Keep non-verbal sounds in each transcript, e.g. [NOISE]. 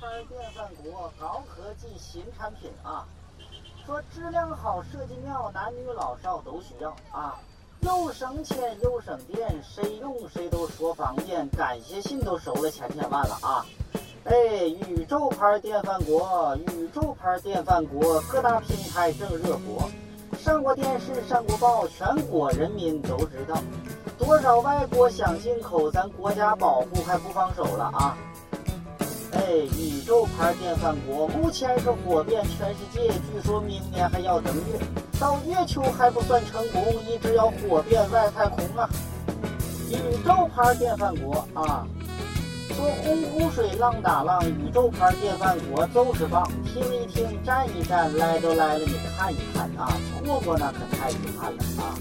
牌电饭锅高科技新产品啊，说质量好、设计妙，男女老少都需要啊，又省钱又省电，谁用谁都说方便，感谢信都收了千千万了啊！哎，宇宙牌电饭锅，宇宙牌电饭锅，各大平台正热播，上过电视，上过报，全国人民都知道。多少外国想进口，咱国家保护还不放手了啊！哎，宇宙牌电饭锅目前是火遍全世界，据说明年还要登月，到月球还不算成功，一直要火遍外太空啊！宇宙牌电饭锅啊！说洪湖水浪打浪，宇宙牌电饭锅就是棒，听一听，站一站，来都来了，你看一看啊，错过那可太遗憾了啊！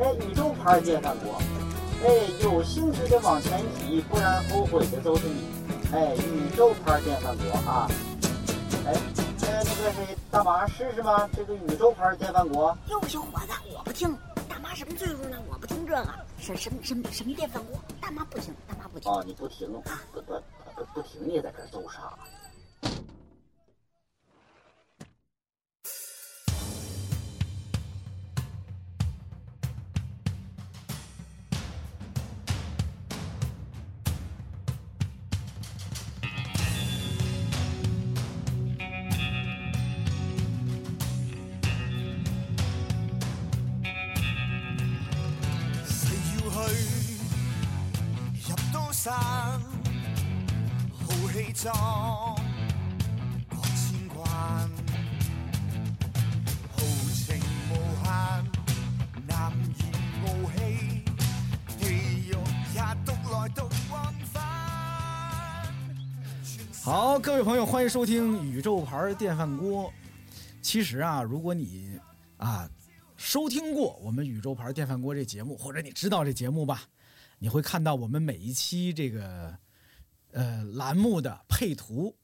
哎，宇宙牌电饭锅，哎，有兴趣的往前挤，不然后悔的都是你。哎，宇宙牌电饭锅啊！哎，呃，那个谁，大妈试试吗？这个宇宙牌电饭锅。哟，小伙子，我不听。大妈什么岁数了？我不听这个。什什什什么电饭锅？大妈不听，大妈不听。哦，你不听，不不不不听，你也在这儿揍啥？好，各位朋友，欢迎收听宇宙牌电饭锅。其实啊，如果你啊收听过我们宇宙牌电饭锅这节目，或者你知道这节目吧，你会看到我们每一期这个呃栏目的配图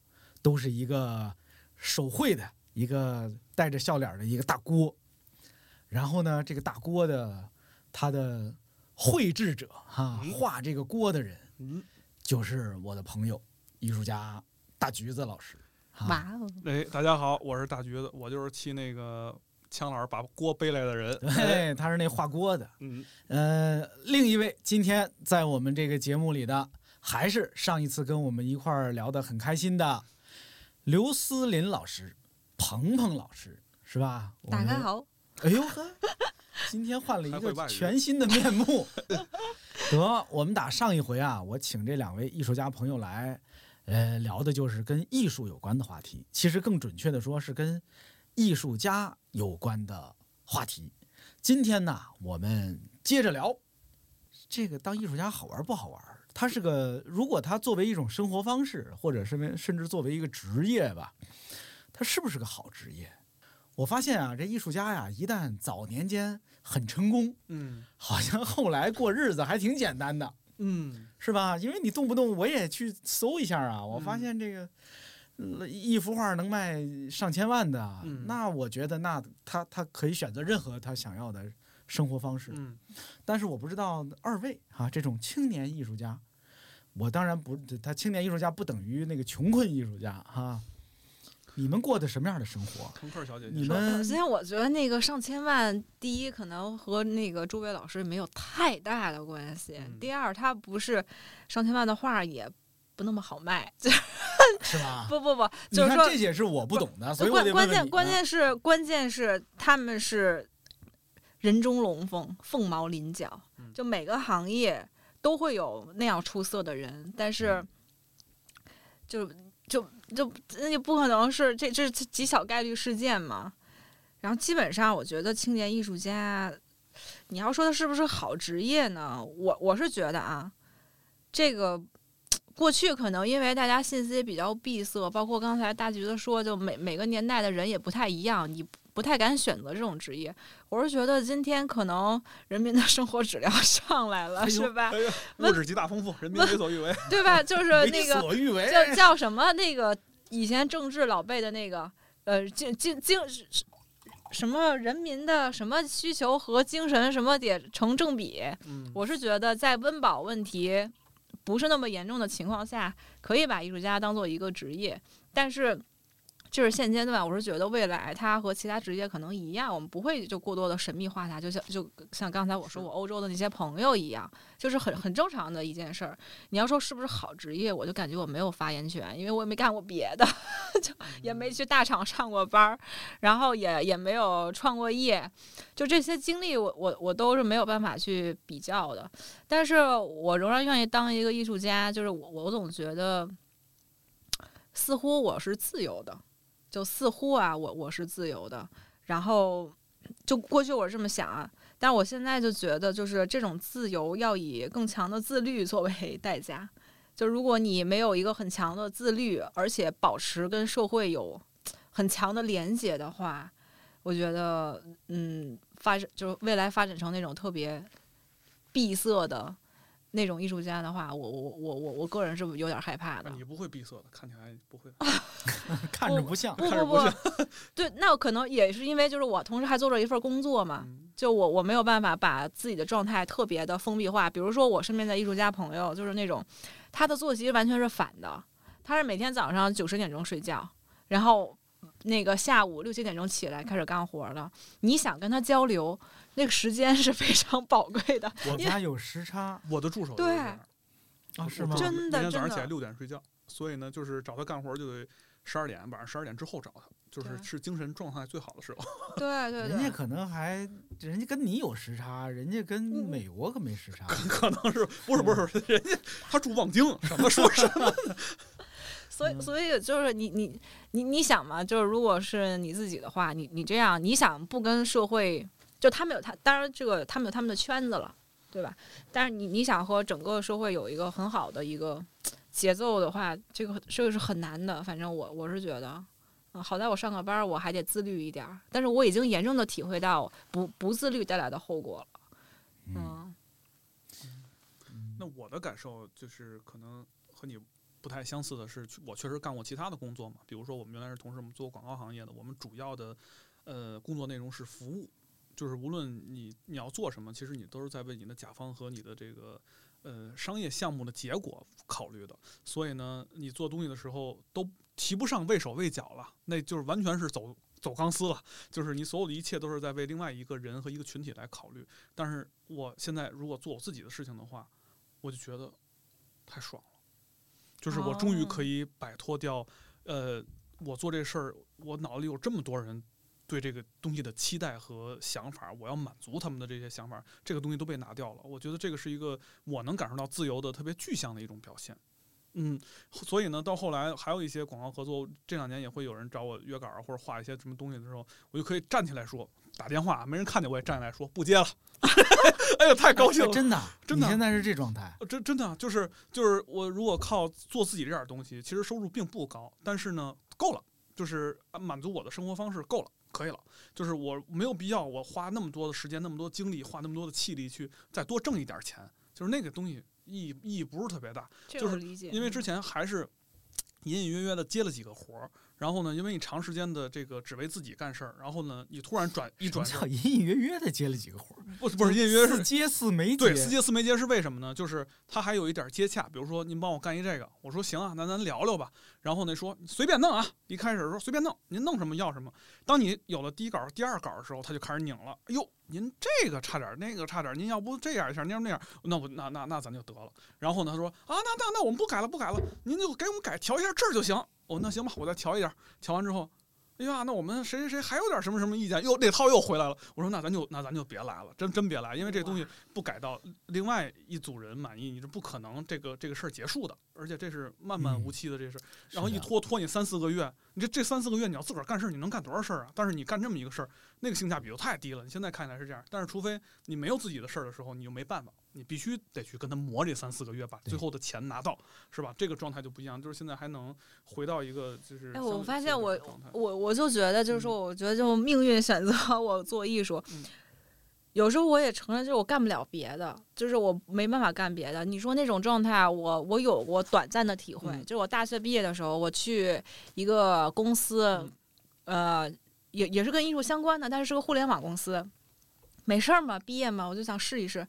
都是一个手绘的一个带着笑脸的一个大锅。然后呢，这个大锅的它的绘制者哈，画这个锅的人，就是我的朋友。艺术家大橘子老师，哇哦！哎，大家好，我是大橘子，我就是替那个枪老师把锅背来的人。对，他是那画锅的。嗯，呃，另一位今天在我们这个节目里的，还是上一次跟我们一块儿聊得很开心的刘思林老师，鹏鹏老师，是吧？大家好。哎呦呵，今天换了一个全新的面目。[LAUGHS] 得，我们打上一回啊，我请这两位艺术家朋友来。呃，聊的就是跟艺术有关的话题，其实更准确的说是跟艺术家有关的话题。今天呢，我们接着聊这个当艺术家好玩不好玩？它是个，如果它作为一种生活方式，或者是甚至作为一个职业吧，它是不是个好职业？我发现啊，这艺术家呀，一旦早年间很成功，嗯，好像后来过日子还挺简单的。嗯，是吧？因为你动不动我也去搜一下啊，我发现这个一幅画能卖上千万的，那我觉得那他他可以选择任何他想要的生活方式。嗯，但是我不知道二位啊，这种青年艺术家，我当然不，他青年艺术家不等于那个穷困艺术家哈。你们过的什么样的生活？腾客小姐姐，你们首先我觉得那个上千万，第一可能和那个诸位老师没有太大的关系。第二，他不是上千万的画也不那么好卖，是吧？[LAUGHS] 不不不，就是说这些是我不懂的，所以关关键关键是关键是他们是人中龙凤，凤毛麟角，就每个行业都会有那样出色的人，但是就。就就那就不可能是这这是极小概率事件嘛？然后基本上，我觉得青年艺术家，你要说他是不是好职业呢？我我是觉得啊，这个过去可能因为大家信息也比较闭塞，包括刚才大橘子说，就每每个年代的人也不太一样，你。不太敢选择这种职业，我是觉得今天可能人民的生活质量 [LAUGHS] 上来了，是吧？物质极大丰富，人民为所欲为，[LAUGHS] 对吧？就是那个叫叫什么那个以前政治老辈的那个呃精精精什么人民的什么需求和精神什么得成正比。我是觉得在温饱问题不是那么严重的情况下，可以把艺术家当做一个职业，但是。就是现阶段，我是觉得未来它和其他职业可能一样，我们不会就过多的神秘化它，就像就像刚才我说我欧洲的那些朋友一样，就是很很正常的一件事儿。你要说是不是好职业，我就感觉我没有发言权，因为我也没干过别的，[LAUGHS] 就也没去大厂上过班儿，然后也也没有创过业，就这些经历，我我我都是没有办法去比较的。但是我仍然愿意当一个艺术家，就是我我总觉得，似乎我是自由的。就似乎啊，我我是自由的，然后就过去我是这么想啊，但我现在就觉得，就是这种自由要以更强的自律作为 [LAUGHS] 代价。就如果你没有一个很强的自律，而且保持跟社会有很强的连接的话，我觉得，嗯，发展就是未来发展成那种特别闭塞的。那种艺术家的话，我我我我我个人是有点害怕的。你不会闭塞的，看起来不会，[LAUGHS] 看着不像，不不不，[LAUGHS] 对，那可能也是因为就是我同时还做着一份工作嘛，就我我没有办法把自己的状态特别的封闭化。比如说我身边的艺术家朋友，就是那种他的作息完全是反的，他是每天早上九十点钟睡觉，然后那个下午六七点钟起来开始干活了。你想跟他交流？那个时间是非常宝贵的。我家有时差，[LAUGHS] 我的助手对啊，是吗？真的，每天早上起来六点睡觉，所以呢，就是找他干活就得十二点，晚上十二点之后找他，就是是精神状态最好的时候。[LAUGHS] 对对，人家可能还，人家跟你有时差，人家跟美国可没时差。可能是不是不是，人家他住望京，什么说什么。[LAUGHS] 所以所以就是你你你你想嘛，就是如果是你自己的话，你你这样，你想不跟社会。就他们有他，当然这个他们有他们的圈子了，对吧？但是你你想和整个社会有一个很好的一个节奏的话，这个这个是很难的。反正我我是觉得，嗯，好在我上个班我还得自律一点儿，但是我已经严重的体会到不不自律带来的后果了。嗯，那我的感受就是可能和你不太相似的是，我确实干过其他的工作嘛，比如说我们原来是同事，我们做广告行业的，我们主要的呃工作内容是服务。就是无论你你要做什么，其实你都是在为你的甲方和你的这个呃商业项目的结果考虑的。所以呢，你做东西的时候都提不上畏手畏脚了，那就是完全是走走钢丝了。就是你所有的一切都是在为另外一个人和一个群体来考虑。但是我现在如果做我自己的事情的话，我就觉得太爽了。就是我终于可以摆脱掉，呃，我做这事儿，我脑子里有这么多人。对这个东西的期待和想法，我要满足他们的这些想法，这个东西都被拿掉了。我觉得这个是一个我能感受到自由的特别具象的一种表现。嗯，所以呢，到后来还有一些广告合作，这两年也会有人找我约稿或者画一些什么东西的时候，我就可以站起来说，打电话没人看见我也站起来说不接了。[LAUGHS] 哎呀，太高兴了！真的，真的，现在是这状态。真真的就是就是我如果靠做自己这点东西，其实收入并不高，但是呢，够了，就是满足我的生活方式够了。可以了，就是我没有必要我花那么多的时间、那么多精力、花那么多的气力去再多挣一点钱，就是那个东西意义意义不是特别大，就是因为之前还是隐隐约约的接了几个活儿。然后呢？因为你长时间的这个只为自己干事儿，然后呢，你突然转一转，隐隐约约的接了几个活儿，不不是隐隐约约是接四没接，对，四接四没接是为什么呢？就是他还有一点接洽，比如说您帮我干一这个，我说行啊，那咱聊聊吧。然后呢说随便弄啊，一开始说随便弄，您弄什么要什么。当你有了第一稿、第二稿的时候，他就开始拧了。哎呦，您这个差点，那个差点，您要不这样一下，您要那样，那我那那那咱就得了。然后呢，他说啊，那那那我们不改了，不改了，您就给我们改调一下这儿就行。哦，那行吧，我再调一下，调完之后。哎呀，那我们谁谁谁还有点什么什么意见？又那套又回来了。我说那咱就那咱就别来了，真真别来，因为这东西不改到另外一组人满意，你是不可能这个这个事儿结束的。而且这是漫漫无期的这事，然后一拖拖你三四个月，你这这三四个月你要自个儿干事儿，你能干多少事儿啊？但是你干这么一个事儿，那个性价比就太低了。你现在看起来是这样，但是除非你没有自己的事儿的时候，你就没办法，你必须得去跟他磨这三四个月，把最后的钱拿到，是吧？这个状态就不一样。就是现在还能回到一个就是，哎，我发现我我我就觉得就是说，我觉得就命运选择 [LAUGHS] 我做艺术。有时候我也承认，就是我干不了别的，就是我没办法干别的。你说那种状态，我我有过短暂的体会，就是我大学毕业的时候，我去一个公司，呃，也也是跟艺术相关的，但是是个互联网公司，没事儿嘛，毕业嘛，我就想试一试。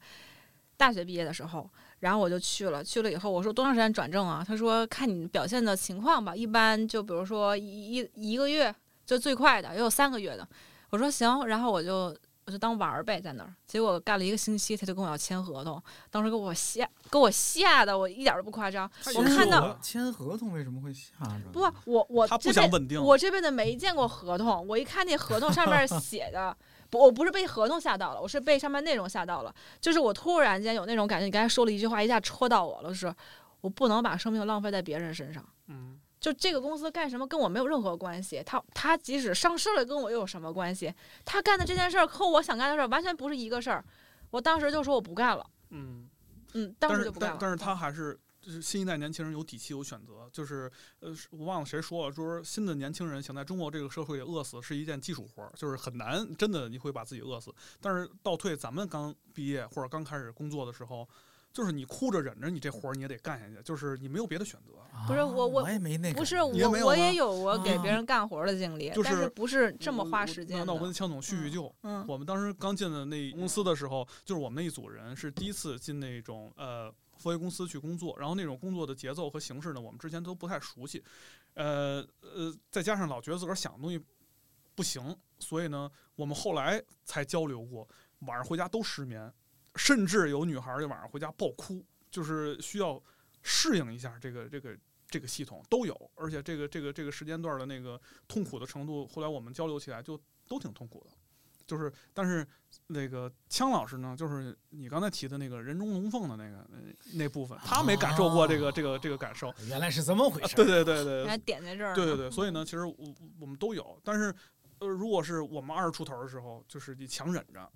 大学毕业的时候，然后我就去了，去了以后我说多长时间转正啊？他说看你表现的情况吧，一般就比如说一一一个月就最快的，也有三个月的。我说行，然后我就我就当玩儿呗，在那儿。结果干了一个星期，他就跟我要签合同，当时给我吓，给我吓的，我一点都不夸张。我看到签合同为什么会吓着？不，我我他不想稳定，我这辈子没见过合同。我一看那合同上面 [LAUGHS] 写的。不，我不是被合同吓到了，我是被上面内容吓到了。就是我突然间有那种感觉，你刚才说了一句话，一下戳到我了，是我不能把生命浪费在别人身上。嗯，就这个公司干什么跟我没有任何关系，他他即使上市了跟我又有什么关系？他干的这件事儿和我想干的事儿完全不是一个事儿。我当时就说我不干了。嗯嗯，当时就不干了。但是他还是。就是新一代年轻人有底气、有选择。就是，呃，我忘了谁说了，说新的年轻人想在中国这个社会里饿死是一件技术活儿，就是很难，真的你会把自己饿死。但是倒退，咱们刚毕业或者刚开始工作的时候，就是你哭着忍着，你这活儿你也得干下去，就是你没有别的选择。不是我我也没那不是我我也有我给别人干活的经历，但是不是这么花时间。那我跟强总叙叙旧。嗯，我们当时刚进的那公司的时候，就是我们那一组人是第一次进那种呃。佛爷公司去工作，然后那种工作的节奏和形式呢，我们之前都不太熟悉，呃呃，再加上老觉得自个儿想的东西不行，所以呢，我们后来才交流过，晚上回家都失眠，甚至有女孩儿就晚上回家爆哭，就是需要适应一下这个这个这个系统都有，而且这个这个这个时间段的那个痛苦的程度，后来我们交流起来就都挺痛苦的。就是，但是那个枪老师呢，就是你刚才提的那个人中龙凤的那个那部分，他没感受过这个这个这个感受。原来是这么回事。对对对对。还点在这儿。对对对，所以呢，其实我我们都有，但是呃，如果是我们二十出头的时候，就是你强忍着，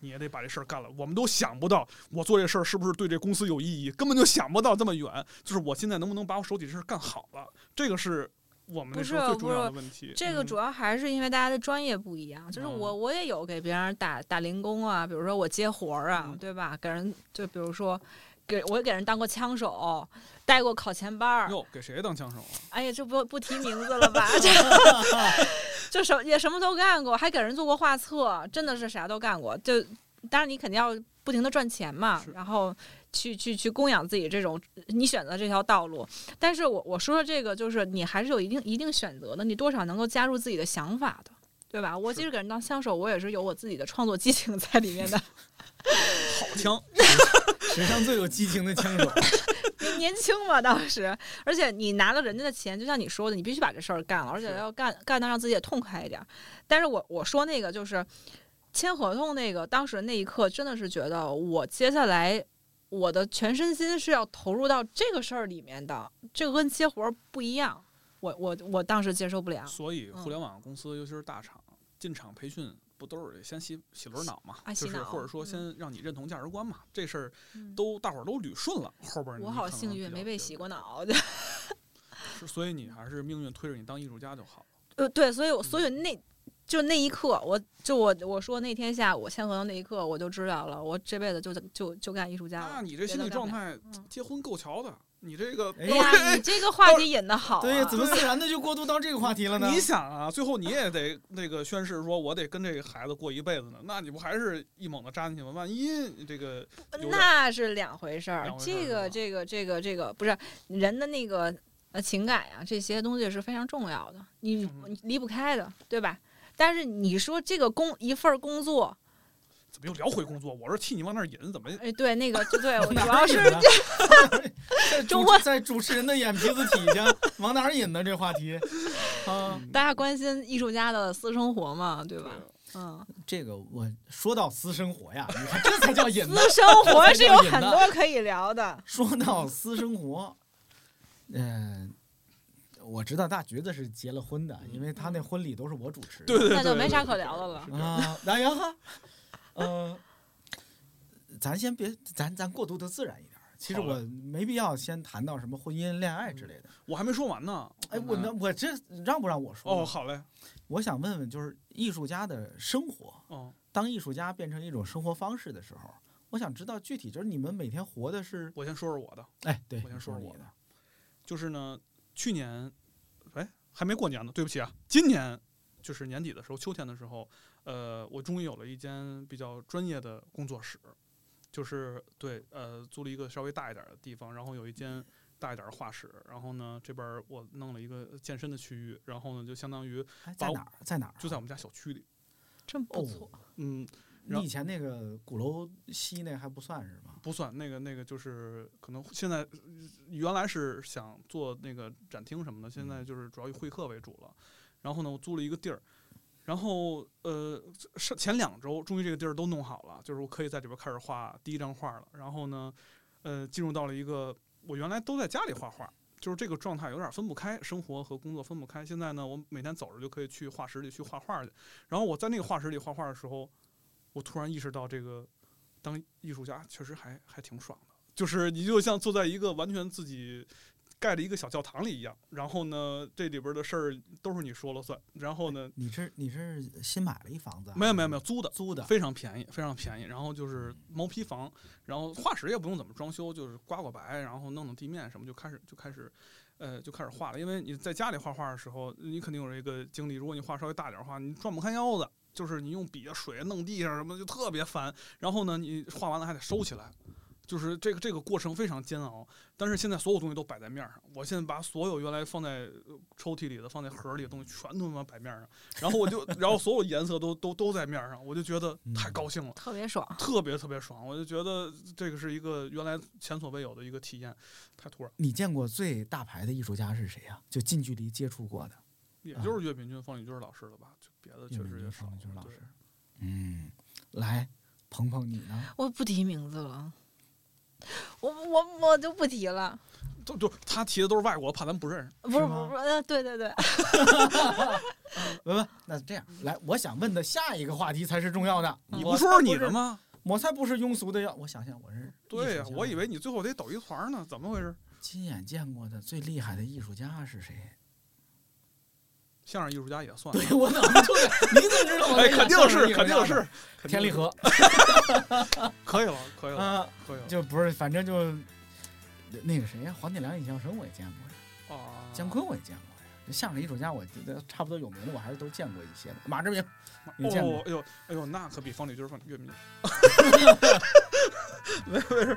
你也得把这事儿干了。我们都想不到，我做这事儿是不是对这公司有意义，根本就想不到这么远。就是我现在能不能把我手底下事儿干好了，这个是。我们不是不是，这个主要还是因为大家的专业不一样。就是我我也有给别人打打零工啊，比如说我接活儿啊，对吧？给人就比如说，给我给人当过枪手，带过考前班儿。哟，给谁当枪手啊？哎呀，这不不提名字了吧？[LAUGHS] [LAUGHS] 就什也什么都干过，还给人做过画册，真的是啥都干过。就当然你肯定要不停的赚钱嘛，然后。去去去供养自己这种你选择这条道路，但是我我说的这个就是你还是有一定一定选择的，你多少能够加入自己的想法的，对吧？我即使给人当枪手，我也是有我自己的创作激情在里面的。[LAUGHS] 好枪，[LAUGHS] 史上最有激情的枪手。[LAUGHS] 年轻嘛，当时，而且你拿了人家的钱，就像你说的，你必须把这事儿干了，而且要干干的让自己也痛快一点。但是我我说那个就是签合同那个，当时那一刻真的是觉得我接下来。我的全身心是要投入到这个事儿里面的，这个跟接活儿不一样，我我我当时接受不了。所以互联网公司，尤其是大厂，进厂培训不都是先洗洗轮脑嘛？就是或者说先让你认同价值观嘛？这事儿都大伙儿都捋顺了，后边我好幸运没被洗过脑。是，所以你还是命运推着你当艺术家就好了。呃，对，所以我所以那。就那一刻，我就我我说那天下午签合同那一刻，我就知道了，我这辈子就就就干艺术家了。那你这心理状态，结婚够瞧的。你这个，哎呀，你这个话题引的好。对，怎么自 [LAUGHS] 然的就过渡到这个话题了呢？你想啊，最后你也得那个宣誓，说我得跟这个孩子过一辈子呢。那你不还是一猛子扎进去吗？万一这个，那是两回事儿。这个这个这个这个不是人的那个呃情感呀，这些东西是非常重要的，你离不开的，对吧？但是你说这个工一份工作，怎么又聊回工作？我是替你往那儿引，怎么？哎，对，那个对，[LAUGHS] 主要是中在主持人的眼皮子底下往哪儿引呢？这话题 [LAUGHS] 啊，大家关心艺术家的私生活嘛，对吧？嗯，这个我说到私生活呀，你看这才叫引。私生活是有很多可以聊的。说到私生活，嗯。我知道大橘子是结了婚的，因为他那婚礼都是我主持，对对对，那就没啥可聊的了啊。那呀哈，嗯，咱先别，咱咱过渡的自然一点。其实我没必要先谈到什么婚姻、恋爱之类的。我还没说完呢。哎，我那我这让不让我说？哦，好嘞。我想问问，就是艺术家的生活，哦，当艺术家变成一种生活方式的时候，我想知道具体就是你们每天活的是。我先说说我的。哎，对，我先说说我的，就是呢。去年，哎，还没过年呢，对不起啊。今年就是年底的时候，秋天的时候，呃，我终于有了一间比较专业的工作室，就是对，呃，租了一个稍微大一点的地方，然后有一间大一点的画室，然后呢，这边我弄了一个健身的区域，然后呢，就相当于在哪儿？在哪儿？就在我们家小区里。真不错。嗯，你以前那个鼓楼西那还不算是吗？不算，那个那个就是可能现在原来是想做那个展厅什么的，现在就是主要以会客为主了。然后呢，我租了一个地儿。然后，呃，是前两周，终于这个地儿都弄好了，就是我可以在里边开始画第一张画了。然后呢，呃，进入到了一个我原来都在家里画画，就是这个状态有点分不开，生活和工作分不开。现在呢，我每天走着就可以去画室里去画画去。然后我在那个画室里画画的时候，我突然意识到，这个当艺术家确实还还挺爽的，就是你就像坐在一个完全自己。盖了一个小教堂里一样，然后呢，这里边的事儿都是你说了算。然后呢，你是你是新买了一房子？没有没有没有，租的租的，非常便宜，非常便宜。然后就是毛坯房，然后画室也不用怎么装修，就是刮刮白，然后弄弄地面什么，就开始就开始，呃，就开始画了。因为你在家里画画的时候，你肯定有这个经历。如果你画稍微大点的话，你转不开腰子，就是你用笔啊、水弄地上什么，就特别烦。然后呢，你画完了还得收起来。就是这个这个过程非常煎熬，但是现在所有东西都摆在面上。我现在把所有原来放在抽屉里的、放在盒里的东西全都他妈摆面上，然后我就，然后所有颜色都都都在面上，我就觉得太高兴了，特别爽，特别特别爽。我就觉得这个是一个原来前所未有的一个体验，太突然。你见过最大牌的艺术家是谁呀？就近距离接触过的，也就是岳炳军、方宇军老师了吧？就别的确实也方宇军老师。嗯，来，鹏鹏你呢？我不提名字了。我我我就不提了，就就他提的都是外国，怕咱不认识。不是不是，呃，对对对。文文，[LAUGHS] 那这样来，我想问的下一个话题才是重要的。[LAUGHS] 你不说是你的吗？我才不是庸俗的要，我想想，我是。对呀，我以为你最后得抖一团呢，怎么回事？亲眼见过的最厉害的艺术家是谁？相声艺术家也算。对我怎么就你怎么知道？哎，肯定是，肯定是天立和。[LAUGHS] 可以了，可以了，可以了。就不是，反正就那个谁呀，黄铁良、尹相声我也见过呀。哦。姜昆我也见过呀。相声艺术家，我觉得差不多有名的，我还是都见过一些的。马志明，你见过？哎呦，哎呦，那可比方力钧、方岳明。没事没事。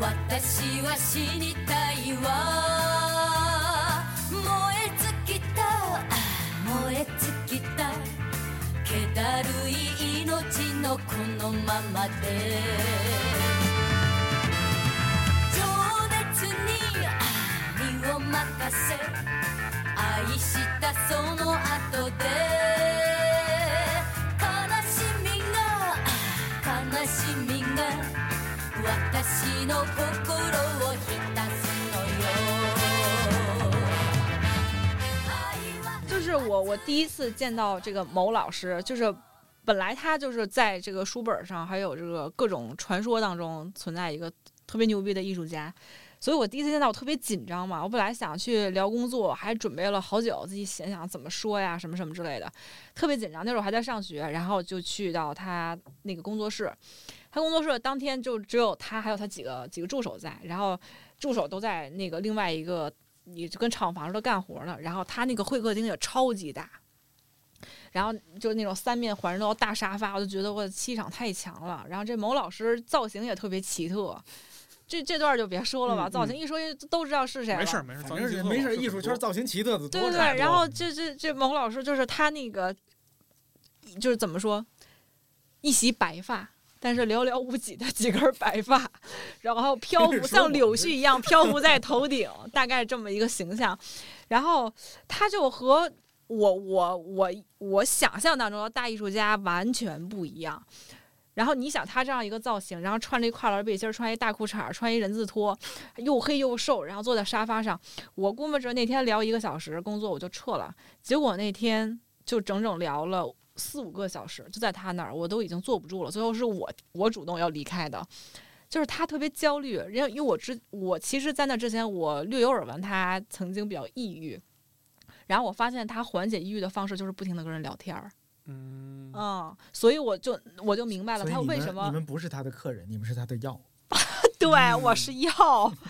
私は死にたいわ。燃え尽きた。燃え尽きた。気だるい命のこのままで。情熱に身を任せ。愛したその後で。就是我，我第一次见到这个某老师，就是本来他就是在这个书本上，还有这个各种传说当中存在一个特别牛逼的艺术家，所以我第一次见到我特别紧张嘛。我本来想去聊工作，还准备了好久，自己想想怎么说呀，什么什么之类的，特别紧张。那时候还在上学，然后就去到他那个工作室。他工作室当天就只有他，还有他几个几个助手在，然后助手都在那个另外一个，你就跟厂房似的干活呢。然后他那个会客厅也超级大，然后就那种三面环绕大沙发，我就觉得我的气场太强了。然后这某老师造型也特别奇特，这这段就别说了吧，造型一说都知道是谁了。没事没事，反正没事，艺术圈造型奇特的多。对对对，然后这这这某老师就是他那个，就是怎么说，一袭白发。但是寥寥无几的几根白发，然后漂浮像柳絮一样漂浮在头顶，大概这么一个形象。然后他就和我我我我想象当中的大艺术家完全不一样。然后你想他这样一个造型，然后穿着一跨栏背心，穿一大裤衩，穿一人字拖，又黑又瘦，然后坐在沙发上。我估摸着那天聊一个小时工作我就撤了，结果那天就整整聊了。四五个小时就在他那儿，我都已经坐不住了。最后是我我主动要离开的，就是他特别焦虑，因为因为我之我其实，在那之前我略有耳闻，他曾经比较抑郁，然后我发现他缓解抑郁的方式就是不停的跟人聊天儿，嗯所以我就我就明白了他为什么你们不是他的客人，你们是他的药。对，我是药，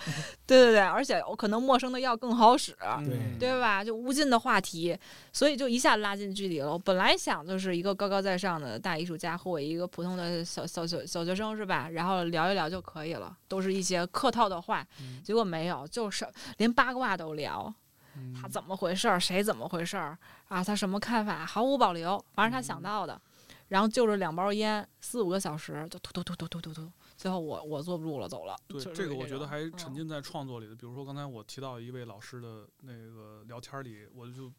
[LAUGHS] 对对对，而且我可能陌生的药更好使，对对吧？就无尽的话题，所以就一下拉近距离了。我本来想就是一个高高在上的大艺术家和我一个普通的小小小小学生是吧？然后聊一聊就可以了，都是一些客套的话，结果没有，就是连八卦都聊。他怎么回事儿？谁怎么回事儿？啊，他什么看法？毫无保留，反正他想到的。然后就着两包烟，四五个小时就突突突突突突突，最后我我坐不住了，走了。对，这个我觉得还沉浸在创作里的。比如说刚才我提到一位老师的那个聊天里，我就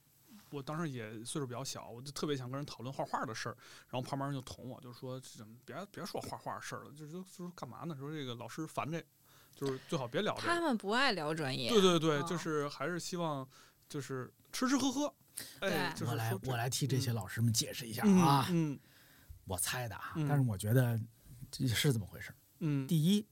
我当时也岁数比较小，我就特别想跟人讨论画画的事儿。然后旁边人就捅我，就说别别说画画的事儿了，就是就是干嘛呢？说这个老师烦这，就是最好别聊这个。他们不爱聊专业。对对对，就是还是希望就是吃吃喝喝。哎，我来我来替这些老师们解释一下啊。嗯。我猜的啊，但是我觉得这是这么回事嗯，第一，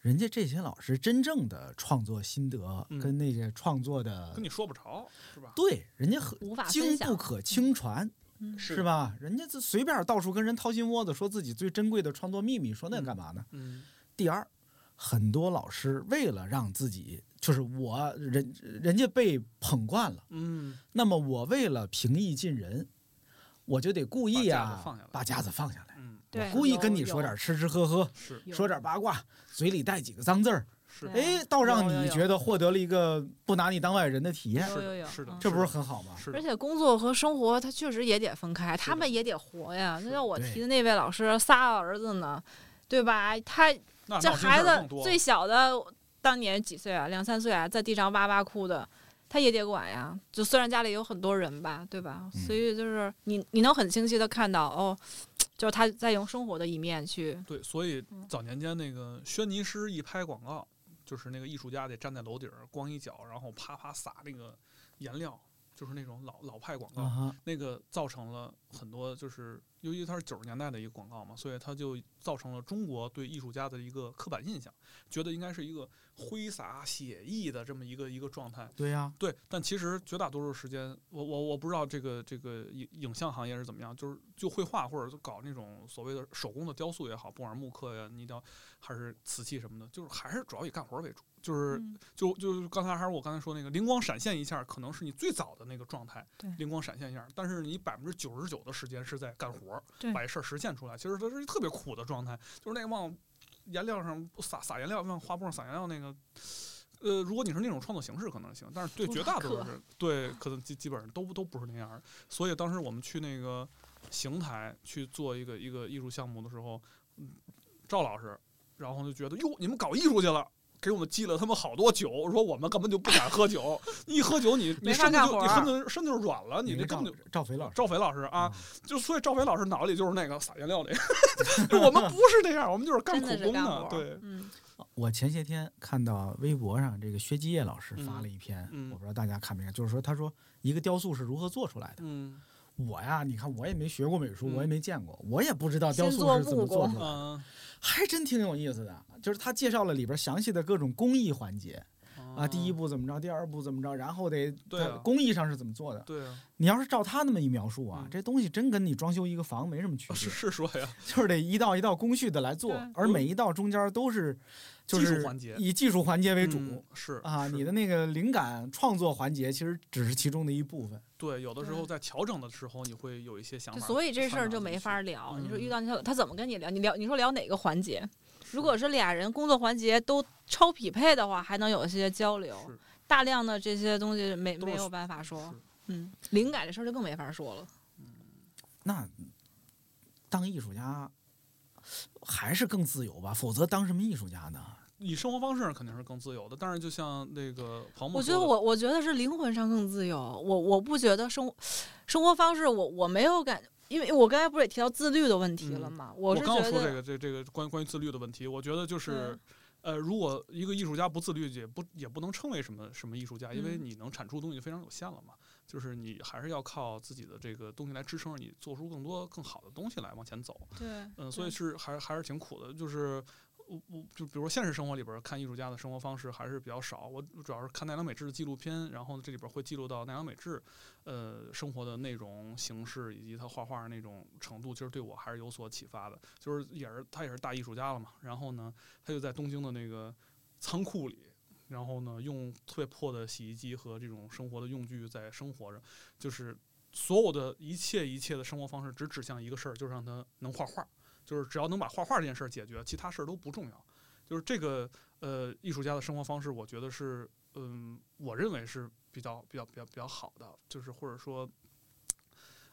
人家这些老师真正的创作心得跟那些创作的跟你说不着，是吧？对，人家很经不可轻传，是吧？人家就随便到处跟人掏心窝子，说自己最珍贵的创作秘密，说那干嘛呢？嗯。第二，很多老师为了让自己就是我人人家被捧惯了，嗯，那么我为了平易近人。我就得故意啊，把架子放下来，故意跟你说点吃吃喝喝，说点八卦，嘴里带几个脏字儿，哎，倒让你觉得获得了一个不拿你当外人的体验，是的，这不是很好吗？而且工作和生活他确实也得分开，他们也得活呀。那像我提的那位老师，仨儿子呢，对吧？他这孩子最小的当年几岁啊？两三岁啊，在地上哇哇哭的。他也得管呀，就虽然家里有很多人吧，对吧？所以就是你你能很清晰的看到哦，就是他在用生活的一面去对。所以早年间那个轩尼诗一拍广告，就是那个艺术家得站在楼顶儿光一脚，然后啪啪撒那个颜料，就是那种老老派广告，那个造成了很多就是。由于它是九十年代的一个广告嘛，所以它就造成了中国对艺术家的一个刻板印象，觉得应该是一个挥洒写意的这么一个一个状态。对呀，对。但其实绝大多数时间，我我我不知道这个这个影影像行业是怎么样，就是就绘画或者搞那种所谓的手工的雕塑也好，不管是木刻呀、泥雕还是瓷器什么的，就是还是主要以干活为主。就是就就刚才还是我刚才说那个灵光闪现一下，可能是你最早的那个状态，灵光闪现一下。但是你百分之九十九的时间是在干活。把这事儿实现出来，其实它是一特别苦的状态，就是那个往颜料上撒撒颜料，往画布上撒颜料那个。呃，如果你是那种创作形式可能行，但是对绝大多数人对可能基基本上都都不是那样。所以当时我们去那个邢台去做一个一个艺术项目的时候，嗯赵老师，然后就觉得哟，你们搞艺术去了。给我们寄了他们好多酒，说我们根本就不敢喝酒，一喝酒你你身子就你身子身子就软了，你这根本就赵肥老师赵肥老师啊，就所以赵肥老师脑子里就是那个撒颜料的，[LAUGHS] 我们不是这样，我们就是干苦工的。对，我前些天看到微博上这个薛基业老师发了一篇，我不知道大家看没看，就是说他说一个雕塑是如何做出来的。嗯，我呀，你看我也没学过美术，我也没见过，我也不知道雕塑是怎么做出来的。还真挺有意思的，就是他介绍了里边详细的各种工艺环节，啊，第一步怎么着，第二步怎么着，然后得工艺上是怎么做的。对啊，你要是照他那么一描述啊，这东西真跟你装修一个房没什么区别。是说呀，[LAUGHS] 就是得一道一道工序的来做，而每一道中间都是。就是以技术环节为主，是啊，你的那个灵感创作环节其实只是其中的一部分。对，有的时候在调整的时候，你会有一些想法。所以这事儿就没法聊。你说遇到他，他怎么跟你聊？你聊，你说聊哪个环节？如果是俩人工作环节都超匹配的话，还能有一些交流。大量的这些东西没没有办法说。嗯，灵感这事儿就更没法说了。嗯，那当艺术家。还是更自由吧，否则当什么艺术家呢？以生活方式上肯定是更自由的，但是就像那个庞我觉得我我觉得是灵魂上更自由。我我不觉得生生活方式，我我没有感，因为我刚才不是也提到自律的问题了吗？我刚刚说这个这这个关于关于自律的问题，我觉得就是，呃，如果一个艺术家不自律，也不也不能称为什么什么艺术家，因为你能产出的东西非常有限了嘛。就是你还是要靠自己的这个东西来支撑着你，做出更多更好的东西来往前走。对，嗯，所以是还还是挺苦的。就是我我就比如说现实生活里边看艺术家的生活方式还是比较少，我主要是看奈良美智的纪录片，然后这里边会记录到奈良美智，呃，生活的内容、形式以及他画画那种程度，其实对我还是有所启发的。就是也是他也是大艺术家了嘛，然后呢，他就在东京的那个仓库里，然后呢，用特别破的洗衣机和这种生活的用具在生活着，就是所有的一切一切的生活方式只指向一个事儿，就是让他能画画。就是只要能把画画这件事儿解决，其他事儿都不重要。就是这个呃，艺术家的生活方式，我觉得是嗯，我认为是比较比较比较比较好的。就是或者说，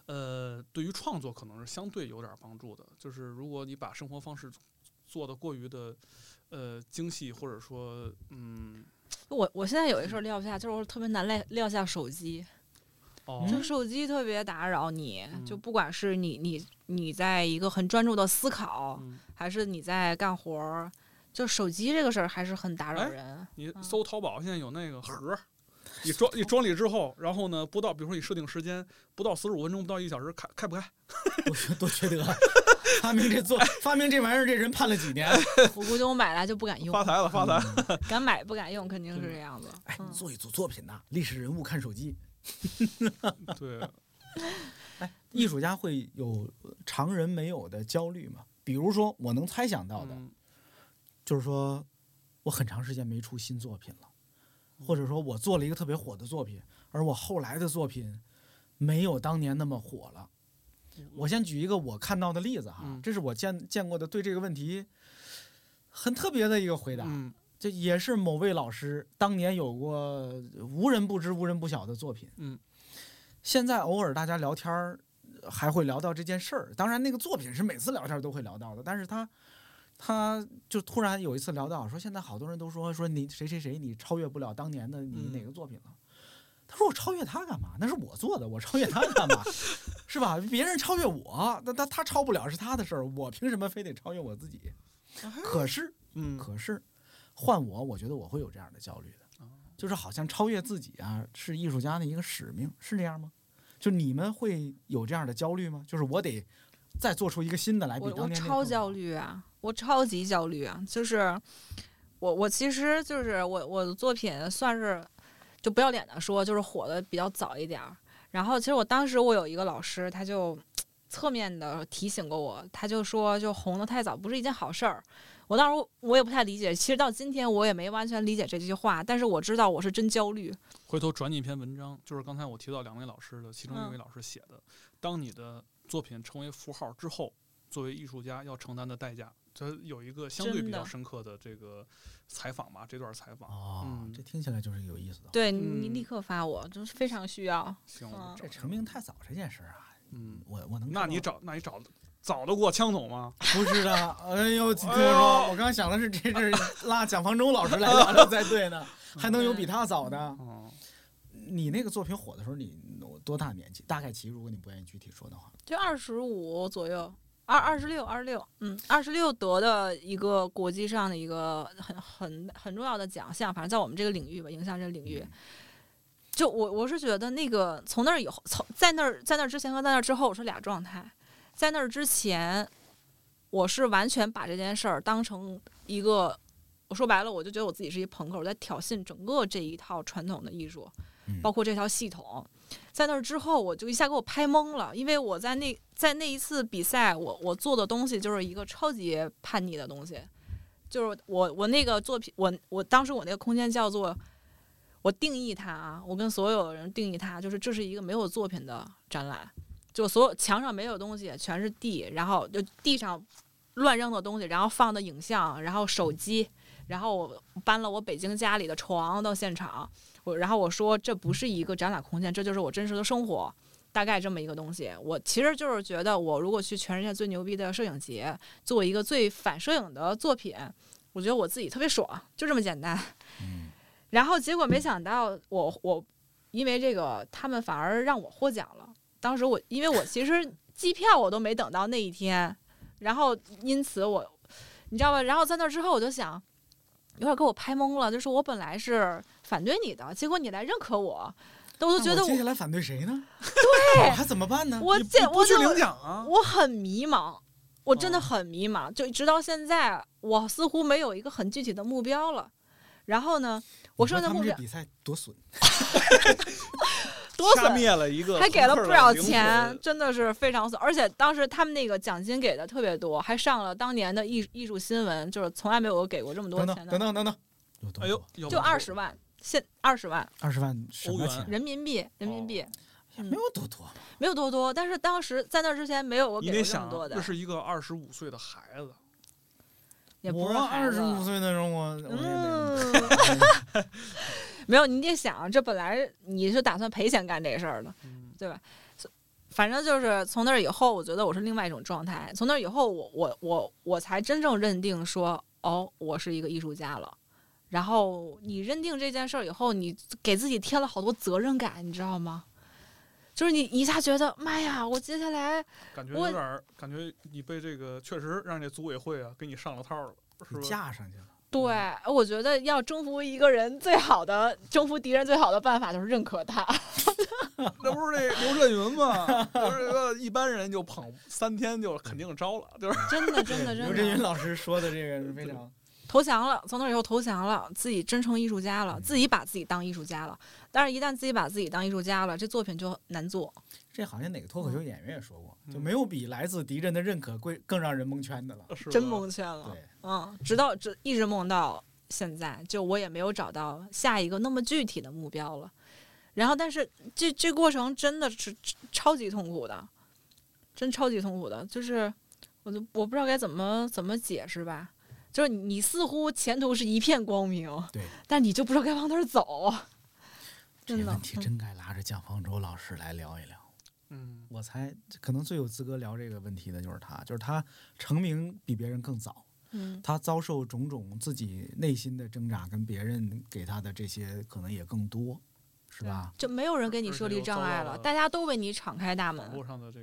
呃，对于创作可能是相对有点帮助的。就是如果你把生活方式做的过于的呃精细，或者说嗯，我我现在有一事儿撂不下，就是我特别难撂撂下手机。就手机特别打扰你，就不管是你你你在一个很专注的思考，还是你在干活儿，就手机这个事儿还是很打扰人。你搜淘宝现在有那个盒，你装你装里之后，然后呢，不到比如说你设定时间不到四十五分钟，不到一个小时，开开不开？多多缺德！发明这做发明这玩意儿，这人判了几年？[LAUGHS] 我估计我买来就不敢用。发财了，发财了！[LAUGHS] 敢买不敢用，肯定是这样子。哎，做一组作品呐，历史人物看手机。[LAUGHS] 对，哎，艺术家会有常人没有的焦虑吗？比如说，我能猜想到的，就是说我很长时间没出新作品了，或者说我做了一个特别火的作品，而我后来的作品没有当年那么火了。我先举一个我看到的例子哈，这是我见见过的对这个问题很特别的一个回答。这也是某位老师当年有过无人不知、无人不晓的作品。嗯，现在偶尔大家聊天儿还会聊到这件事儿。当然，那个作品是每次聊天都会聊到的。但是他，他就突然有一次聊到说，现在好多人都说说你谁谁谁你超越不了当年的你哪个作品了。他说我超越他干嘛？那是我做的，我超越他干嘛？[LAUGHS] 是吧？别人超越我，那他他超不了是他的事儿，我凭什么非得超越我自己？可是，嗯，可是。换我，我觉得我会有这样的焦虑的，就是好像超越自己啊，是艺术家的一个使命，是这样吗？就你们会有这样的焦虑吗？就是我得再做出一个新的来，比当年我超焦虑啊，我超级焦虑啊！就是我我其实就是我我的作品算是就不要脸的说，就是火的比较早一点儿。然后其实我当时我有一个老师，他就 [TSK] 侧面的提醒过我，他就说就红的太早不是一件好事儿。我当时我也不太理解，其实到今天我也没完全理解这句话，但是我知道我是真焦虑。回头转你一篇文章，就是刚才我提到两位老师的其中一位老师写的，当你的作品成为符号之后，作为艺术家要承担的代价，这有一个相对比较深刻的这个采访吧，这段采访。哦，这听起来就是有意思的。对你立刻发我，就是非常需要。行，这成名太早这件事啊，嗯，我我能。那你找，那你找。早得过枪筒吗？不是的，[LAUGHS] 哎呦，听我说，我刚想的是这是拉蒋方舟老师来 [LAUGHS] 聊聊才对呢，还能有比他早的？你那个作品火的时候，你多大年纪？大概其，如果你不愿意具体说的话，就二十五左右，二二十六，二十六，嗯，二十六得的一个国际上的一个很很很重要的奖项，反正在我们这个领域吧，影响这个领域，就我我是觉得那个从那儿以后，从在那儿在那儿之前和在那儿之后，我是俩状态。在那儿之前，我是完全把这件事儿当成一个，我说白了，我就觉得我自己是一朋克，我在挑衅整个这一套传统的艺术，包括这套系统。在那儿之后，我就一下给我拍懵了，因为我在那在那一次比赛，我我做的东西就是一个超级叛逆的东西，就是我我那个作品，我我当时我那个空间叫做，我定义它啊，我跟所有人定义它，就是这是一个没有作品的展览。就所有墙上没有东西，全是地，然后就地上乱扔的东西，然后放的影像，然后手机，然后我搬了我北京家里的床到现场，我然后我说这不是一个展览空间，这就是我真实的生活，大概这么一个东西。我其实就是觉得，我如果去全世界最牛逼的摄影节做一个最反摄影的作品，我觉得我自己特别爽，就这么简单。然后结果没想到，我我因为这个，他们反而让我获奖了。当时我，因为我其实机票我都没等到那一天，然后因此我，你知道吧？然后在那之后我就想，有点给我拍懵了，就是我本来是反对你的，结果你来认可我，我都觉得我接下来反对谁呢？对，还怎么办呢？我见我去领奖啊！我很迷茫，我真的很迷茫，就直到现在，我似乎没有一个很具体的目标了。然后呢，我说的目标比赛多损，[LAUGHS] 多损灭了一个，还给了不少钱，真的是非常损。而且当时他们那个奖金给的特别多，还上了当年的艺艺术新闻，就是从来没有给过这么多钱的。等等等等，哎呦，就二十万，现二十万，二十万欧元人民币，人民币。没有多多，没有多多，但是当时在那之前没有我给过这么多的。这是一个二十五岁的孩子，也不是二十五岁的时候，我嗯，[LAUGHS] 没有，你得想，这本来你是打算赔钱干这事儿的，对吧？反正就是从那以后，我觉得我是另外一种状态。从那以后，我我我我才真正认定说，哦，我是一个艺术家了。然后你认定这件事儿以后，你给自己添了好多责任感，你知道吗？就是你一下觉得妈呀，我接下来感觉有点感觉你被这个确实让这组委会啊给你上了套了，是吧？架上去了。对，我觉得要征服一个人最好的征服敌人最好的办法就是认可他。[LAUGHS] 那不是那刘震云吗？就是个一般人就捧三天就肯定招了，就是真的真的 [LAUGHS] 真的。刘震云老师说的这个是非常。投降了，从那以后投降了，自己真成艺术家了，自己把自己当艺术家了。但是，一旦自己把自己当艺术家了，这作品就难做。这好像哪个脱口秀演员也说过，就没有比来自敌人的认可贵更让人蒙圈的了。真蒙圈了。对，嗯，直到这一直蒙到现在，就我也没有找到下一个那么具体的目标了。然后，但是这这过程真的是超级痛苦的，真超级痛苦的，就是我就我不知道该怎么怎么解释吧。就是你似乎前途是一片光明，对，但你就不知道该往哪儿走。这问题真该拉着蒋方舟老师来聊一聊。嗯，我猜可能最有资格聊这个问题的就是他，就是他成名比别人更早。嗯，他遭受种种自己内心的挣扎，跟别人给他的这些可能也更多，是吧？就没有人给你设立障碍了，大家都为你敞开大门。上的这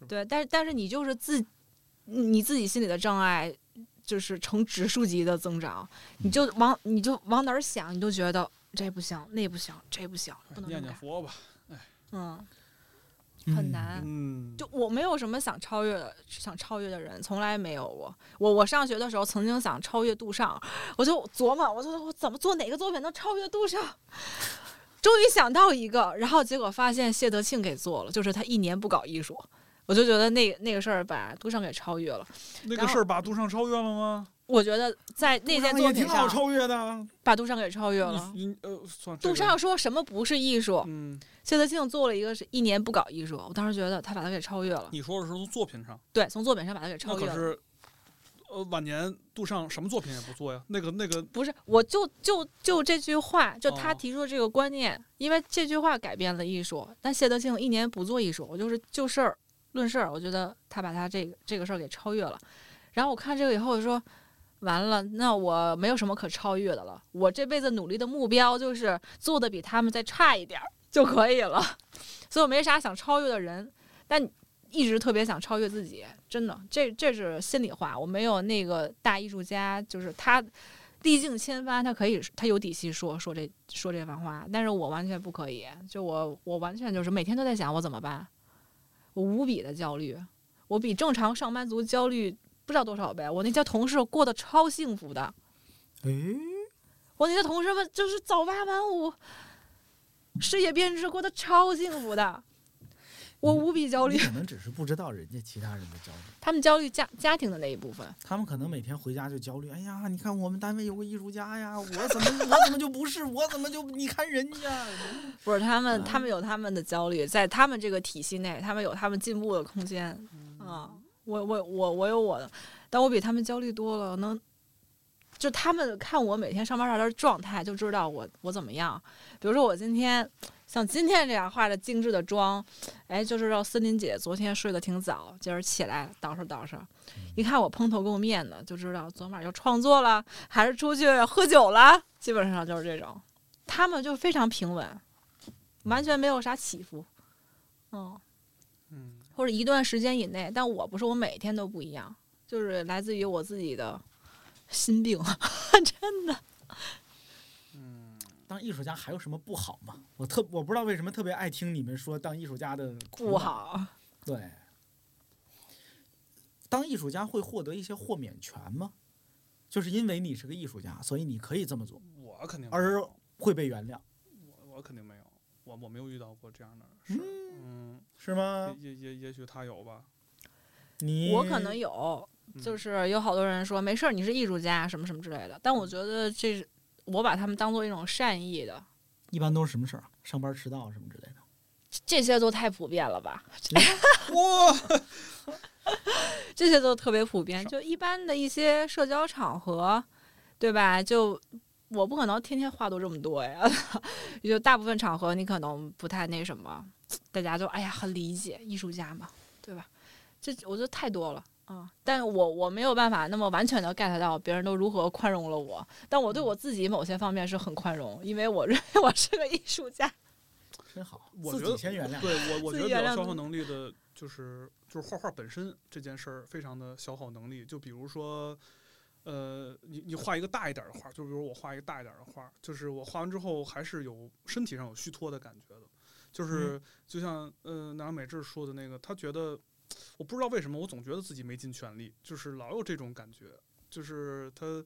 个，对，但是但是你就是自你自己心里的障碍。就是呈指数级的增长，你就往你就往哪儿想，你都觉得这不行，那不行，这不行，不能念念佛吧，哎，嗯，很难，嗯，就我没有什么想超越的，想超越的人，从来没有过。我我上学的时候曾经想超越杜尚，我就琢磨，我说我怎么做哪个作品能超越杜尚？[LAUGHS] 终于想到一个，然后结果发现谢德庆给做了，就是他一年不搞艺术。我就觉得那那个事儿把杜尚给超越了。那个事儿把杜尚超越了吗？我觉得在那件作品上超越的，把杜尚给超越了。呃，算。杜尚说什么不是艺术？嗯。谢德庆做了一个是一年不搞艺术，我当时觉得他把他给超越了。你说的是从作品上？对，从作品上把他给超越了。可是，呃，晚年杜尚什么作品也不做呀？那个那个不是，我就就就这句话，就他提出的这个观念，因为这句话改变了艺术。但谢德庆一年不做艺术，我就是就事儿。论事儿，我觉得他把他这个这个事儿给超越了。然后我看这个以后，我说完了，那我没有什么可超越的了。我这辈子努力的目标就是做的比他们再差一点儿就可以了。所以我没啥想超越的人，但一直特别想超越自己。真的，这这是心里话。我没有那个大艺术家，就是他历尽千帆，他可以他有底气说说这说这番话，但是我完全不可以。就我我完全就是每天都在想我怎么办。我无比的焦虑，我比正常上班族焦虑不知道多少倍。我那些同事过得超幸福的，哎，我那些同事们就是早八晚五，事业编制，过得超幸福的。我无比焦虑，可能只是不知道人家其他人的焦虑。他们焦虑家家庭的那一部分，他们可能每天回家就焦虑。哎呀，你看我们单位有个艺术家呀，我怎么我怎么就不是？我怎么就你看人家？[LAUGHS] 不是他们，他们有他们的焦虑，在他们这个体系内，他们有他们进步的空间啊。我我我我有我的，但我比他们焦虑多了。能，就他们看我每天上班上的状态，就知道我我怎么样。比如说我今天。像今天这样化着精致的妆，哎，就知道森林姐昨天睡得挺早，今儿起来捯饬捯饬，一看我蓬头垢面的，就知道昨晚又创作了，还是出去喝酒了，基本上就是这种。他们就非常平稳，完全没有啥起伏，嗯，嗯，或者一段时间以内，但我不是，我每天都不一样，就是来自于我自己的心病，[LAUGHS] 真的。嗯当艺术家还有什么不好吗？我特我不知道为什么特别爱听你们说当艺术家的不好。对，当艺术家会获得一些豁免权吗？就是因为你是个艺术家，所以你可以这么做。我肯定而会被原谅。我我肯定没有，我我没有遇到过这样的事。嗯，是吗？也也也许他有吧。你我可能有，就是有好多人说没事儿，你是艺术家什么什么之类的。但我觉得这是我把他们当做一种善意的。一般都是什么事儿？上班迟到什么之类的。这些都太普遍了吧？[LAUGHS] 哇！[LAUGHS] 这些都特别普遍，就一般的一些社交场合，对吧？就我不可能天天话都这么多呀。[LAUGHS] 就大部分场合你可能不太那什么，大家就哎呀很理解艺术家嘛，对吧？这我觉得太多了啊！但我我没有办法那么完全的 get 到别人都如何宽容了我，但我对我自己某些方面是很宽容，因为我认为我是个艺术家。真好，我觉得先原谅。对我，我 [LAUGHS] 觉得比较消耗能力的，就是就是画画本身这件事儿，非常的消耗能力。就比如说，呃，你你画一个大一点的画，就比如我画一个大一点的画，就是我画完之后还是有身体上有虚脱的感觉的。就是就像呃南美智说的那个，他觉得我不知道为什么，我总觉得自己没尽全力，就是老有这种感觉，就是他。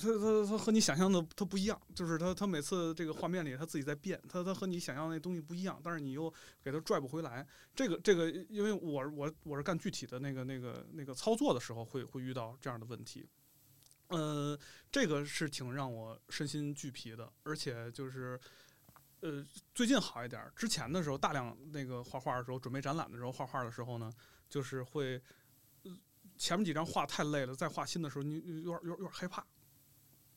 他他他和你想象的他不一样，就是他他每次这个画面里他自己在变，他他和你想象那东西不一样，但是你又给他拽不回来。这个这个，因为我我我是干具体的那个那个那个操作的时候，会会遇到这样的问题。呃，这个是挺让我身心俱疲的，而且就是呃最近好一点，之前的时候大量那个画画的时候，准备展览的时候画画的时候呢，就是会前面几张画太累了，再画新的时候你有点有点有点害怕。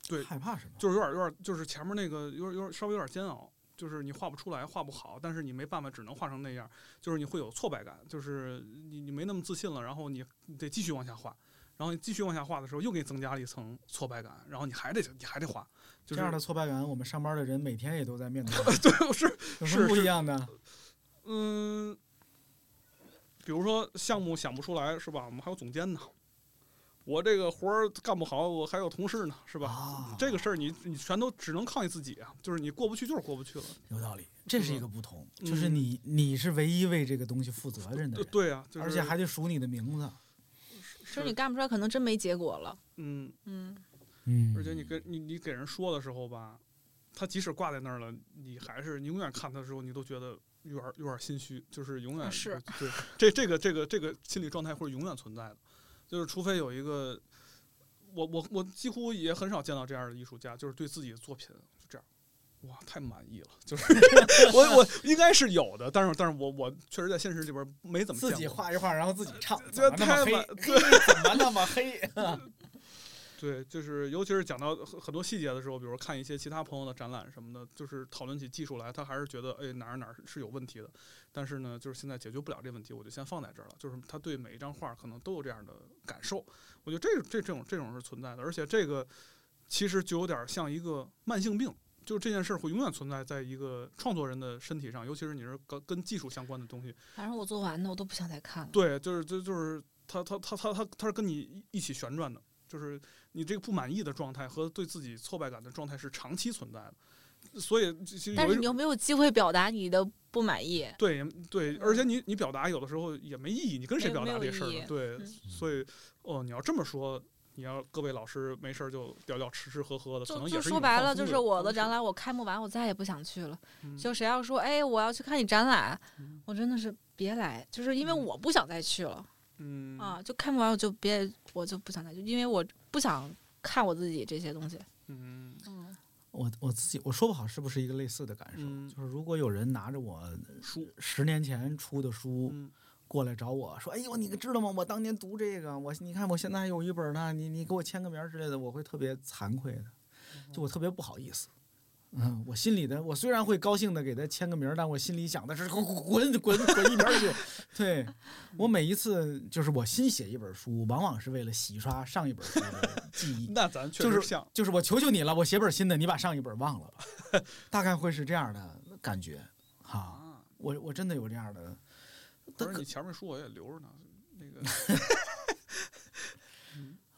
对，害怕什么？就是有点有点，就是前面那个有点有点稍微有点煎熬，就是你画不出来，画不好，但是你没办法，只能画成那样，就是你会有挫败感，就是你你没那么自信了，然后你得继续往下画，然后你继续往下画的时候，又给你增加了一层挫败感，然后你还得你还得画，就这样的挫败感，我们上班的人每天也都在面对。[LAUGHS] 对，是是不一样的？嗯，比如说项目想不出来是吧？我们还有总监呢。我这个活儿干不好，我还有同事呢，是吧？这个事儿你你全都只能靠你自己啊，就是你过不去就是过不去了。有道理，这是一个不同，就是你你是唯一为这个东西负责任的人，对啊，而且还得数你的名字。就是你干不出来，可能真没结果了。嗯嗯嗯。而且你跟你你给人说的时候吧，他即使挂在那儿了，你还是你永远看他的时候，你都觉得有点有点心虚，就是永远是对这这个这个这个心理状态会永远存在的。就是除非有一个，我我我几乎也很少见到这样的艺术家，就是对自己的作品就这样，哇，太满意了。就是 [LAUGHS] 我我应该是有的，但是但是我我确实在现实里边没怎么自己画一画，然后自己唱，怎么那么黑？怎么那么黑？[LAUGHS] 对，就是尤其是讲到很多细节的时候，比如看一些其他朋友的展览什么的，就是讨论起技术来，他还是觉得哎哪儿哪儿是有问题的。但是呢，就是现在解决不了这问题，我就先放在这儿了。就是他对每一张画可能都有这样的感受，我觉得这这这种这种是存在的，而且这个其实就有点像一个慢性病，就这件事会永远存在在一个创作人的身体上，尤其是你是跟跟技术相关的东西。反正我做完的，我都不想再看了。对，就是就就是他他他他他他是跟你一起旋转的，就是。你这个不满意的状态和对自己挫败感的状态是长期存在的，所以但是你又没有机会表达你的不满意。对对，而且你你表达有的时候也没意义，你跟谁表达这事儿呢？对，所以哦，你要这么说，你要各位老师没事儿就聊聊吃吃喝喝的，可能也是说白了，就是我的展览我开幕完我再也不想去了。就谁要说哎我要去看你展览，我真的是别来，就是因为我不想再去了。嗯啊，就看不完我就别我就不想再去，因为我。不想看我自己这些东西。嗯嗯，我我自己我说不好是不是一个类似的感受，就是如果有人拿着我书十年前出的书过来找我说：“哎呦，你知道吗？我当年读这个，我你看我现在还有一本呢，你你给我签个名之类的，我会特别惭愧的，就我特别不好意思。”嗯，我心里的我虽然会高兴的给他签个名，但我心里想的是滚滚滚滚一边去。对我每一次就是我新写一本书，往往是为了洗刷上一本书的记忆。那咱确实像，就是我求求你了，我写本新的，你把上一本忘了吧。大概会是这样的感觉，哈，我我真的有这样的。不是你前面书我也留着呢，那个。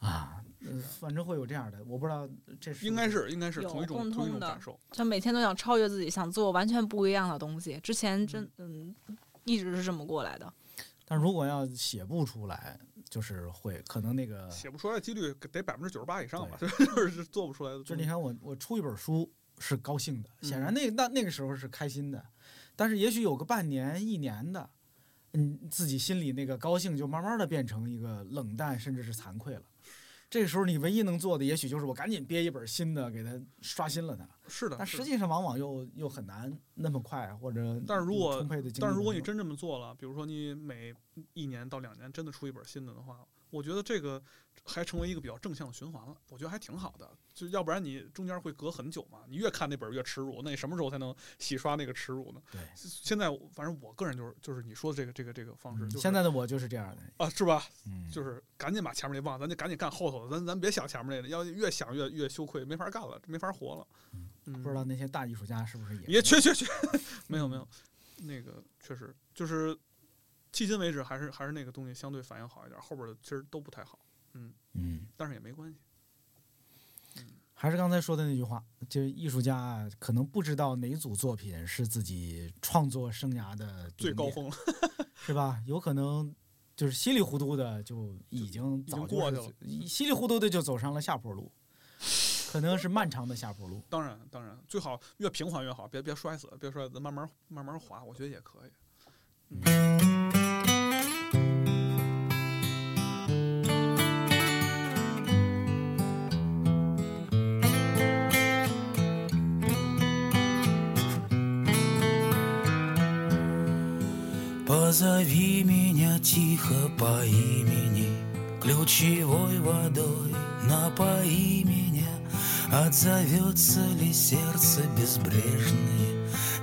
[LAUGHS] [LAUGHS] 啊。嗯，反正会有这样的，我不知道这是应该是应该是同一种同一种感受。他每天都想超越自己，想做完全不一样的东西。之前真嗯，一直是这么过来的。但如果要写不出来，就是会可能那个写不出来几率得百分之九十八以上吧，[LAUGHS] 就是做不出来的。就是你看我我出一本书是高兴的，显然那那那个时候是开心的，但是也许有个半年一年的，嗯，自己心里那个高兴就慢慢的变成一个冷淡，甚至是惭愧了。这个时候，你唯一能做的，也许就是我赶紧憋一本新的，给他刷新了它。是的，但实际上往往又又很难那么快，或者但是如果但是如果你真这么做了，比如说你每一年到两年真的出一本新的的话，我觉得这个。还成为一个比较正向的循环了，我觉得还挺好的。就要不然你中间会隔很久嘛，你越看那本越耻辱，那你什么时候才能洗刷那个耻辱呢？对，现在反正我个人就是就是你说的这个这个这个方式。就现在的我就是这样的啊，是吧？嗯，就是赶紧把前面那忘，咱就赶紧干后头的，咱咱别想前面那个，要越想越越羞愧，没法干了，没法活了。嗯，不知道那些大艺术家是不是也也去去去，没有没有，那个确实就是迄今为止还是还是那个东西相对反应好一点，后边的其实都不太好。嗯嗯，但是也没关系。嗯，还是刚才说的那句话，就艺术家可能不知道哪组作品是自己创作生涯的最高峰，是吧？有可能就是稀里糊涂的就已经早过去了，稀里糊涂的就走上了下坡路，可能是漫长的下坡路。当然，当然，最好越平缓越好，别别摔死，别摔死，慢慢慢慢滑，我觉得也可以。嗯。Позови меня тихо по имени, Ключевой водой напои меня, Отзовется ли сердце безбрежное,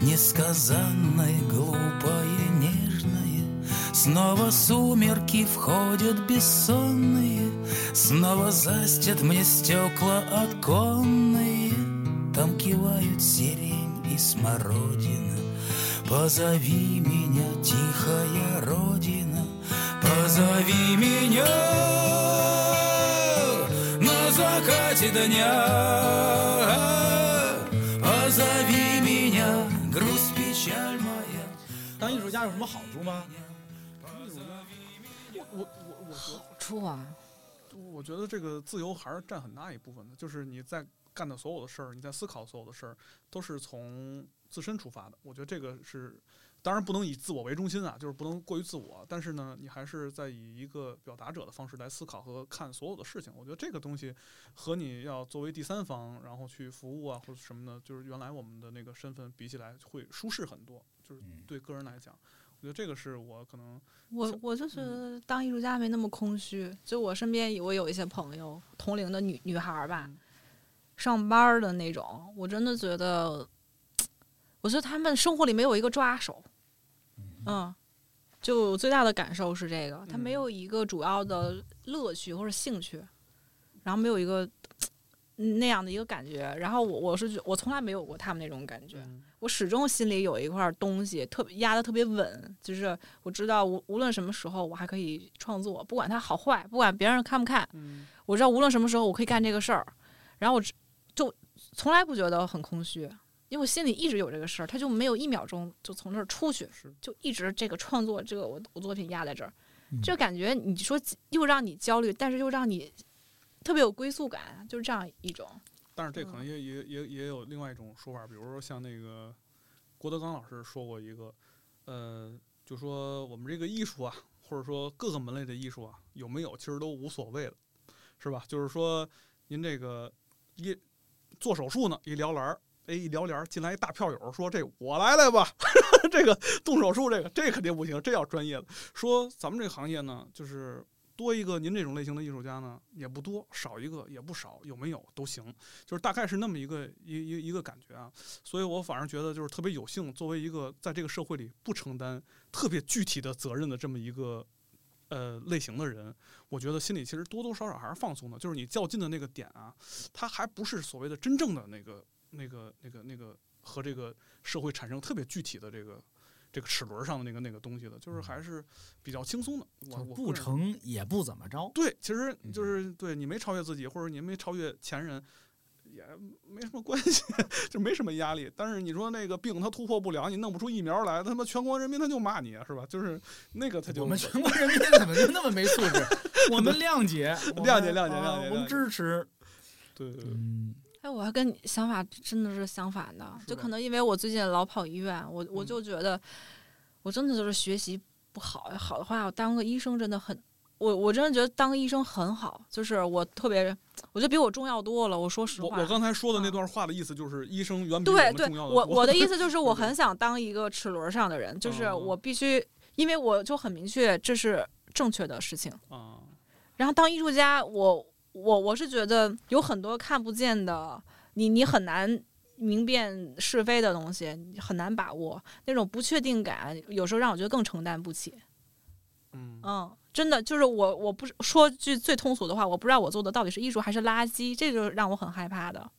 Несказанное, глупое, нежное? Снова сумерки входят бессонные, Снова застят мне стекла оконные, Там кивают сирень и смородина, Позови меня, тихая родина, позови меня на закате дня. 家有什么好处吗？我我我我好处啊，我觉得这个自由还是占很大一部分的，就是你在干的所有的事儿，你在思考所有的事儿，都是从自身出发的。我觉得这个是。当然不能以自我为中心啊，就是不能过于自我。但是呢，你还是在以一个表达者的方式来思考和看所有的事情。我觉得这个东西和你要作为第三方，然后去服务啊或者什么的，就是原来我们的那个身份比起来会舒适很多。就是对个人来讲，我觉得这个是我可能我我就是当艺术家没那么空虚。就我身边我有一些朋友同龄的女女孩吧，上班的那种，我真的觉得，我觉得他们生活里没有一个抓手。嗯，就最大的感受是这个，他没有一个主要的乐趣或者兴趣，然后没有一个那样的一个感觉。然后我我是我从来没有过他们那种感觉，我始终心里有一块东西特别压的特别稳，就是我知道无无论什么时候我还可以创作，不管它好坏，不管别人看不看，我知道无论什么时候我可以干这个事儿，然后我就从来不觉得很空虚。因为我心里一直有这个事儿，他就没有一秒钟就从这儿出去，就一直这个创作，这个我我作品压在这儿，就感觉你说又让你焦虑，但是又让你特别有归宿感，就是这样一种。但是这可能也也也也有另外一种说法，比如说像那个郭德纲老师说过一个，呃，就说我们这个艺术啊，或者说各个门类的艺术啊，有没有其实都无所谓了，是吧？就是说您这个一做手术呢，一撩栏儿。哎，一撩帘儿进来一大票友，说：“这我来来吧，[LAUGHS] 这个动手术，这个这肯定不行，这要专业的。说咱们这个行业呢，就是多一个您这种类型的艺术家呢，也不多；少一个也不少，有没有都行，就是大概是那么一个一一一个感觉啊。所以我反而觉得就是特别有幸，作为一个在这个社会里不承担特别具体的责任的这么一个呃类型的人，我觉得心里其实多多少少还是放松的。就是你较劲的那个点啊，它还不是所谓的真正的那个。”那个、那个、那个和这个社会产生特别具体的这个、这个齿轮上的那个、那个东西的，就是还是比较轻松的。我不成也不怎么着。对，其实就是对你没超越自己，或者你没超越前人，也没什么关系，[LAUGHS] 就没什么压力。但是你说那个病它突破不了，你弄不出疫苗来，他妈全国人民他就骂你是吧？就是那个他就我们全国人民怎么就那么没素质？[LAUGHS] 我们谅解，谅解，谅解，谅解，我们支持。对对对。哎，我还跟你想法真的是相反的，就可能因为我最近老跑医院，我我就觉得我真的就是学习不好，好的话我当个医生真的很。我我真的觉得当个医生很好，就是我特别，我觉得比我重要多了。我说实话，我我刚才说的那段话的意思就是，医生远比我们重要我我的意思就是，[LAUGHS] 我很想当一个齿轮上的人，就是我必须，因为我就很明确这是正确的事情啊。然后当艺术家，我我我是觉得有很多看不见的，你你很难明辨是非的东西，很难把握那种不确定感，有时候让我觉得更承担不起。嗯嗯。真的就是我，我不是说句最通俗的话，我不知道我做的到底是艺术还是垃圾，这就让我很害怕的。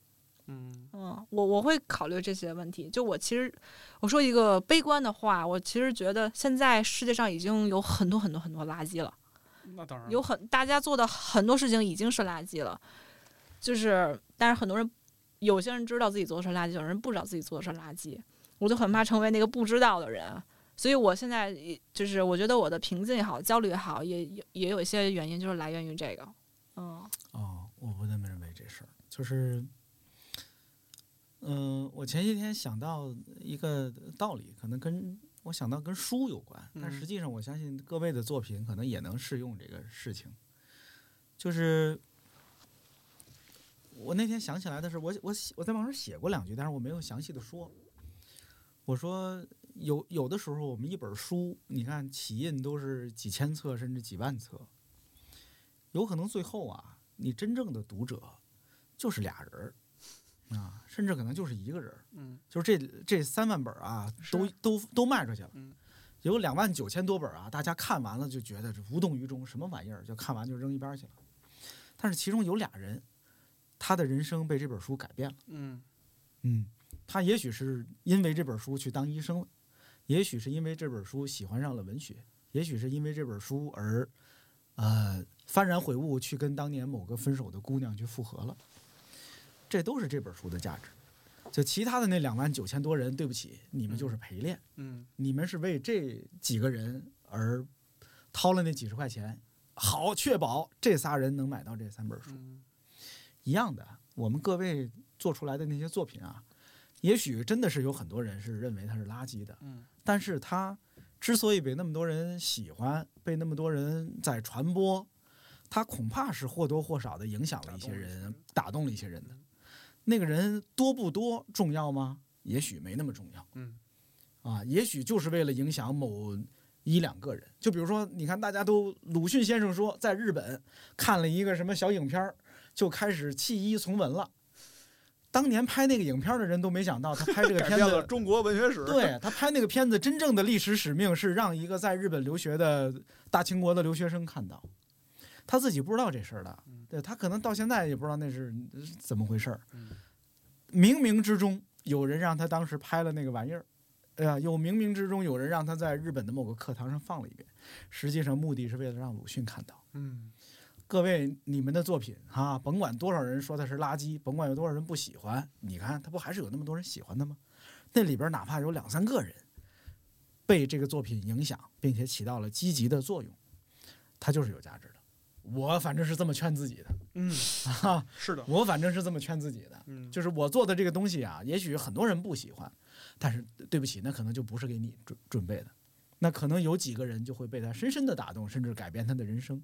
嗯嗯，我我会考虑这些问题。就我其实，我说一个悲观的话，我其实觉得现在世界上已经有很多很多很多垃圾了。那当然，有很大家做的很多事情已经是垃圾了。就是，但是很多人，有些人知道自己做的是垃圾，有人不知道自己做的是垃圾。我就很怕成为那个不知道的人。所以，我现在就是我觉得我的平静也好，焦虑也好，也也也有一些原因，就是来源于这个。嗯。哦，我不那么认为这事儿，就是，嗯，我前些天想到一个道理，可能跟我想到跟书有关，但实际上我相信各位的作品可能也能适用这个事情。就是我那天想起来的是，我我我在网上写过两句，但是我没有详细的说。我说。有有的时候，我们一本书，你看起印都是几千册甚至几万册，有可能最后啊，你真正的读者就是俩人儿啊，甚至可能就是一个人。嗯，就是这这三万本啊，都都都卖出去了。嗯，有两万九千多本啊，大家看完了就觉得无动于衷，什么玩意儿，就看完就扔一边去了。但是其中有俩人，他的人生被这本书改变了。嗯嗯，他也许是因为这本书去当医生了。也许是因为这本书喜欢上了文学，也许是因为这本书而，呃，幡然悔悟，去跟当年某个分手的姑娘去复合了。这都是这本书的价值。就其他的那两万九千多人，对不起，你们就是陪练。嗯，你们是为这几个人而掏了那几十块钱，好确保这仨人能买到这三本书。一样的，我们各位做出来的那些作品啊。也许真的是有很多人是认为它是垃圾的，嗯，但是它之所以被那么多人喜欢，被那么多人在传播，它恐怕是或多或少的影响了一些人，打动了一些人的。那个人多不多重要吗？也许没那么重要，嗯，啊，也许就是为了影响某一两个人。就比如说，你看，大家都鲁迅先生说，在日本看了一个什么小影片就开始弃医从文了。当年拍那个影片的人都没想到，他拍这个 [LAUGHS] 片子，中国文学史。对他拍那个片子，真正的历史使命是让一个在日本留学的大清国的留学生看到，他自己不知道这事儿的，对他可能到现在也不知道那是怎么回事儿。冥冥之中有人让他当时拍了那个玩意儿，哎呀，又冥冥之中有人让他在日本的某个课堂上放了一遍，实际上目的是为了让鲁迅看到。嗯。各位，你们的作品哈，甭管多少人说它是垃圾，甭管有多少人不喜欢，你看他不还是有那么多人喜欢的吗？那里边哪怕有两三个人被这个作品影响，并且起到了积极的作用，它就是有价值的。我反正是这么劝自己的，嗯，[LAUGHS] 啊，是的，我反正是这么劝自己的，嗯，就是我做的这个东西啊，也许很多人不喜欢，但是对不起，那可能就不是给你准准备的，那可能有几个人就会被他深深的打动，甚至改变他的人生。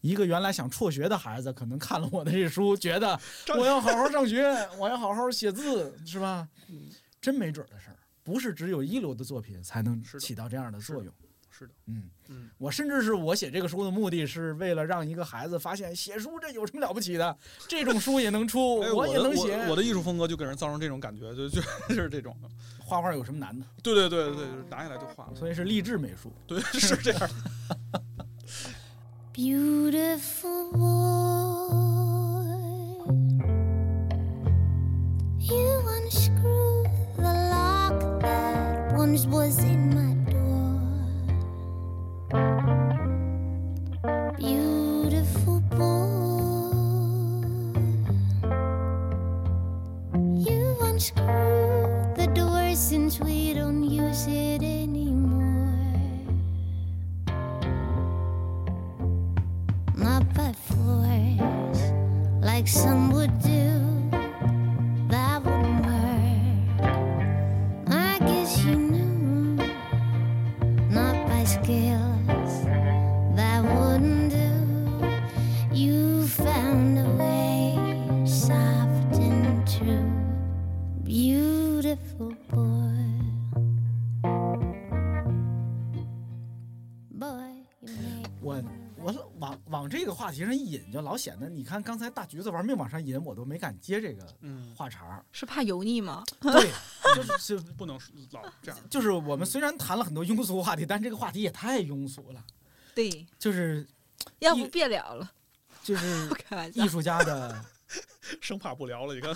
一个原来想辍学的孩子，可能看了我的这书，觉得我要好好上学，我要好好写字，是吧？真没准的事儿，不是只有一流的作品才能起到这样的作用。是的，嗯嗯，我甚至是我写这个书的目的是为了让一个孩子发现写书这有什么了不起的，这种书也能出，我也能写。我的艺术风格就给人造成这种感觉，就就就是这种的。画画有什么难的？对对对对，拿下来就画。所以是励志美术。对，是这样。Beautiful boy, you unscrew the lock that once was in my don't use it anymore. Not by force, like some 引，就老显得你看刚才大橘子玩命往上引，我都没敢接这个嗯，话茬儿。是怕油腻吗？[LAUGHS] 对，[LAUGHS] 就是就不能老这样。就是我们虽然谈了很多庸俗话题，但这个话题也太庸俗了。对，就是要不别聊了，就是 [LAUGHS] 不开玩笑艺。术家的，生怕不聊了，你看，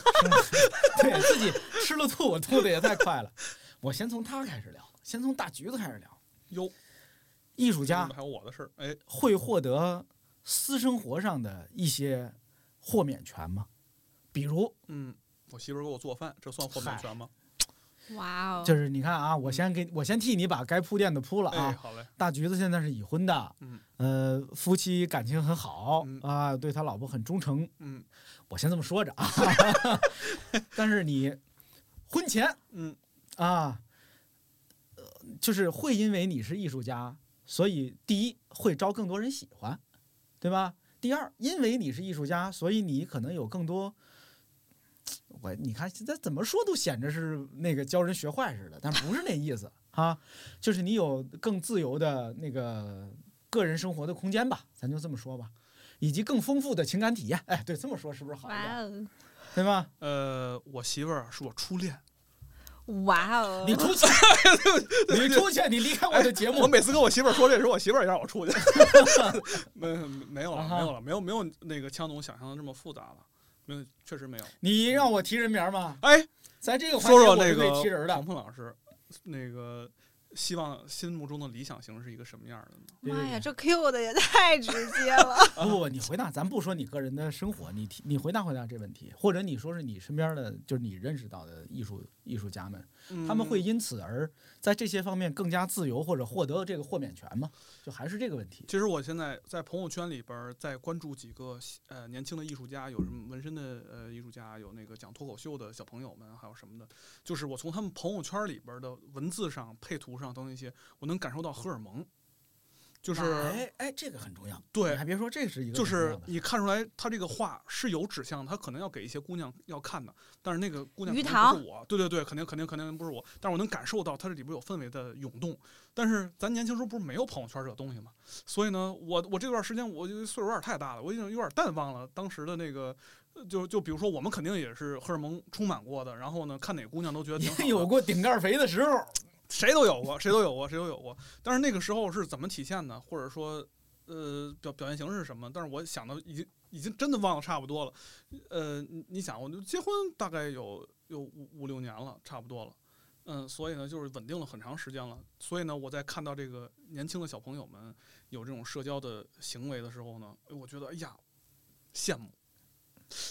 对自己吃了吐，我吐的也太快了。我先从他开始聊，先从大橘子开始聊。哟，艺术家还有我的事儿，哎，会获得私生活上的一些豁免权吗？比如，嗯，我媳妇儿给我做饭，这算豁免权吗？哇哦，就是你看啊，我先给我先替你把该铺垫的铺了哎，啊。好嘞，大橘子现在是已婚的，嗯呃，夫妻感情很好嗯啊，对他老婆很忠诚。嗯我先这么说着啊，[LAUGHS] 但是你婚前嗯啊，呃，就是会因为你是艺术家，所以第一会招更多人喜欢，对吧？第二，因为你是艺术家，所以你可能有更多。我你看现在怎么说都显着是那个教人学坏似的，但不是那意思啊，就是你有更自由的那个个人生活的空间吧，咱就这么说吧，以及更丰富的情感体验。哎，对，这么说是不是好一点？哦，对吧？呃，我媳妇儿是我初恋，哇哦，你出去，[LAUGHS] 你出去，你离开我的节目。我每次跟我媳妇儿说这时候，我媳妇儿也让我出去。[LAUGHS] 没没有了，没有了，没有没有那个枪总想象的这么复杂了，没有，确实没有。你让我提人名吗？哎，在这个环说说那节我是可以提个人的黄。鹏老师，那个希望心目中的理想型是一个什么样的呢？妈呀，这 Q 的也太直接了。不 [LAUGHS] 不不，你回答，咱不说你个人的生活，你提你回答回答这问题，或者你说是你身边的，就是你认识到的艺术艺术家们，他们会嗯因此而在这些方面更加自由，或者获得这个豁免权吗？就还是这个问题。其实我现在在朋友圈里边儿在关注几个呃年轻的艺术家，有什么纹身的呃艺术家，有那个讲脱口秀的小朋友们，还有什么的，就是我从他们朋友圈里边的文字上、配图上等一些，我能感受到荷尔蒙，就是哎哎，这个很重要。对你还别说，这是一个就是你看出来他这个画是有指向，他可能要给一些姑娘要看的，但是那个姑娘不是我，对对对，肯定肯定肯定不是我，但是我能感受到它这里边有氛围的涌动。但是咱年轻时候不是没有朋友圈这东西嘛，所以呢，我我这段时间我就岁数有点太大了，我已经有点淡忘了当时的那个。呃就就比如说，我们肯定也是荷尔蒙充满过的，然后呢，看哪个姑娘都觉得挺好有过顶盖肥的时候，谁都有过，谁都有过，谁都有过。但是那个时候是怎么体现呢？或者说，呃，表表现形式是什么？但是我想的已经已经真的忘了差不多了。呃，你想，我就结婚大概有有五五六年了，差不多了。嗯，所以呢，就是稳定了很长时间了。所以呢，我在看到这个年轻的小朋友们有这种社交的行为的时候呢，我觉得哎呀，羡慕，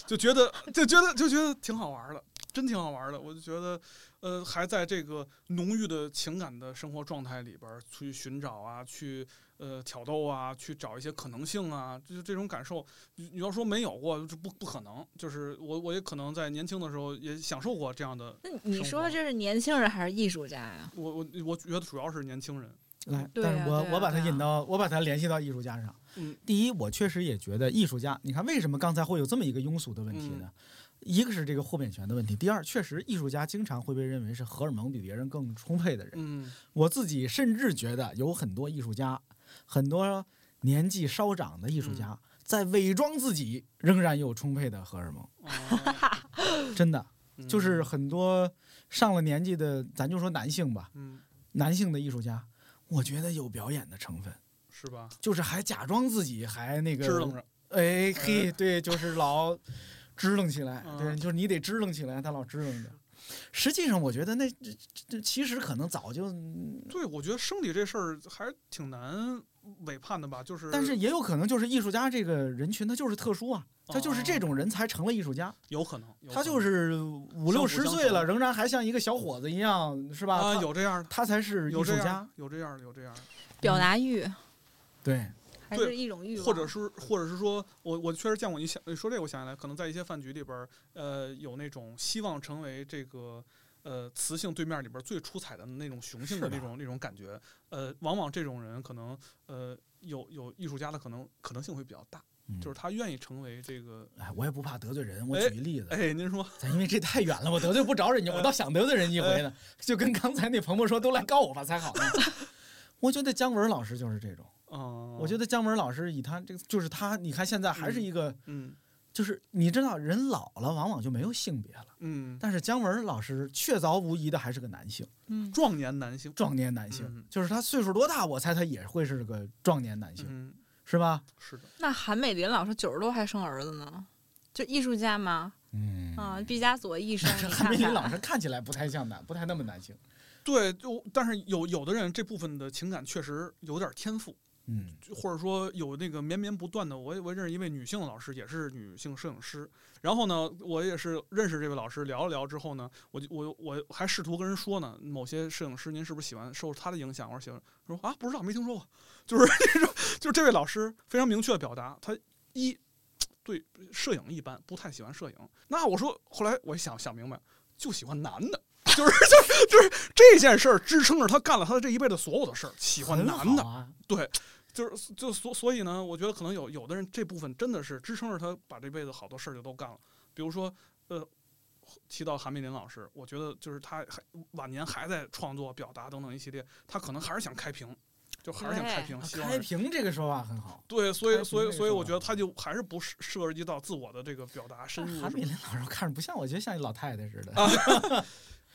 就觉得就觉得就觉得挺好玩的，真挺好玩的。我就觉得，呃，还在这个浓郁的情感的生活状态里边儿去寻找啊，去呃挑逗啊，去找一些可能性啊，就是这种感受。你你要说没有过，这不不可能。就是我我也可能在年轻的时候也享受过这样的。那你说这是年轻人还是艺术家呀？我我我觉得主要是年轻人，来，但是我、啊啊我把它引到，我把它联系到艺术家上。嗯，第一，我确实也觉得艺术家，你看为什么刚才会有这么一个庸俗的问题呢？嗯一个是这个豁免权的问题，第二，确实艺术家经常会被认为是荷尔蒙比别人更充沛的人。嗯我自己甚至觉得有很多艺术家，很多年纪稍长的艺术家，在伪装自己仍然有充沛的荷尔蒙，哦真的嗯就是很多上了年纪的，咱就说男性吧，嗯，男性的艺术家，我觉得有表演的成分。是吧？就是还假装自己还那个支棱着，哎嘿，对，就是老支棱起来，嗯对，就是你得支棱起来，他老支棱着。实际上，我觉得那这这其实可能早就对，我觉得生理这事儿还挺难委判的吧，就是但是也有可能就是艺术家这个人群他就是特殊啊，他就是这种人才成了艺术家。有可能，他就是五六十岁了，仍然还像一个小伙子一样，是吧？啊，他有这样的，他才是艺有这样术家，，有这样的，有这样的。表达欲，对还是一种欲望，或者是，或者是说，我我确实见过你想你说这个，我想起来，可能在一些饭局里边儿，呃，有那种希望成为这个呃雌性对面里边儿最出彩的那种雄性的那种那种感觉，呃，往往这种人可能呃有有艺术家的可能可能性会比较大，嗯就是他愿意成为这个，哎，我也不怕得罪人。我哎举一例子，哎，您说，咱因为这太远了，我得罪不着人家，我倒想得罪人一回呢。就跟刚才那鹏鹏说，都来告我吧才好呢。[LAUGHS] 我觉得姜文老师就是这种，嗯，我觉得姜文老师以他这个，就是他，你看现在还是一个，嗯就是你知道人老了往往就没有性别了，嗯，但是姜文老师确凿无疑的还是个男性，嗯，壮年男性，壮年男性，嗯。就是他岁数多大，我猜他也会是个壮年男性，嗯，是吧？是的，那韩美林老师九十多还生儿子呢，就艺术家吗，嗯。啊，毕加索一生，[LAUGHS] 韩看看。冰林老师看起来不太像男，不太那么男性。对，就但是有有的人这部分的情感确实有点天赋，嗯或者说有那个绵绵不断的，我我认识一位女性的老师，也是女性摄影师。然后呢，我也是认识这位老师，聊了聊之后呢，我就我我还试图跟人说呢，某些摄影师您是不是喜欢受他的影响？我说喜欢，说啊不知道没听说过，就是就是这位老师非常明确的表达，他一对摄影一般，不太喜欢摄影。那我说后来我想想明白，就喜欢男的。就是就是就是这件事儿支撑着他干了他的这一辈子所有的事儿，喜欢男的，啊，对，就是就所所以呢，我觉得可能有有的人这部分真的是支撑着他把这辈子好多事儿就都干了。比如说，呃，提到韩美林老师，我觉得就是他还晚年还在创作、表达等等一系列，他可能还是想开屏，就还是想开屏，希望开屏这个说法很好。对，所以所以所以我觉得他就还是不涉涉及到自我的这个表达深入韩美。林老师看着不像，我觉得像一老太太似的。[LAUGHS]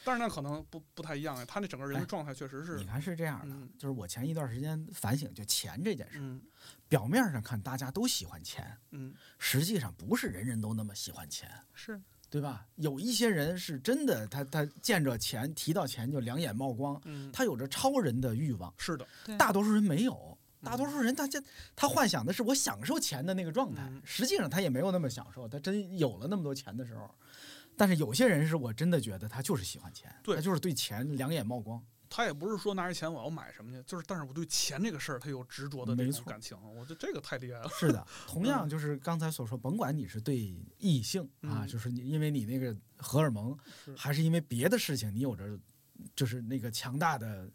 但是那可能不不太一样，他那整个人的哎状态确实是你，看是这样的，嗯。就是我前一段时间反省，就钱这件事，嗯。表面上看大家都喜欢钱，嗯，实际上不是人人都那么喜欢钱，是，对吧？有一些人是真的，他他见着钱，提到钱就两眼冒光，嗯，他有着超人的欲望，是的，大多数人没有。大多数人他这他幻想的是我享受钱的那个状态嗯，实际上他也没有那么享受。他真有了那么多钱的时候，但是有些人是我真的觉得他就是喜欢钱，对他就是对钱两眼冒光。他也不是说拿着钱我要买什么去，就是但是我对钱这个事儿他有执着的这没错种感情，我觉得这个太厉害了。是的，[LAUGHS] 同样就是刚才所说，甭管你是对异性啊，嗯就是你因为你那个荷尔蒙是，还是因为别的事情，你有着就是那个强大的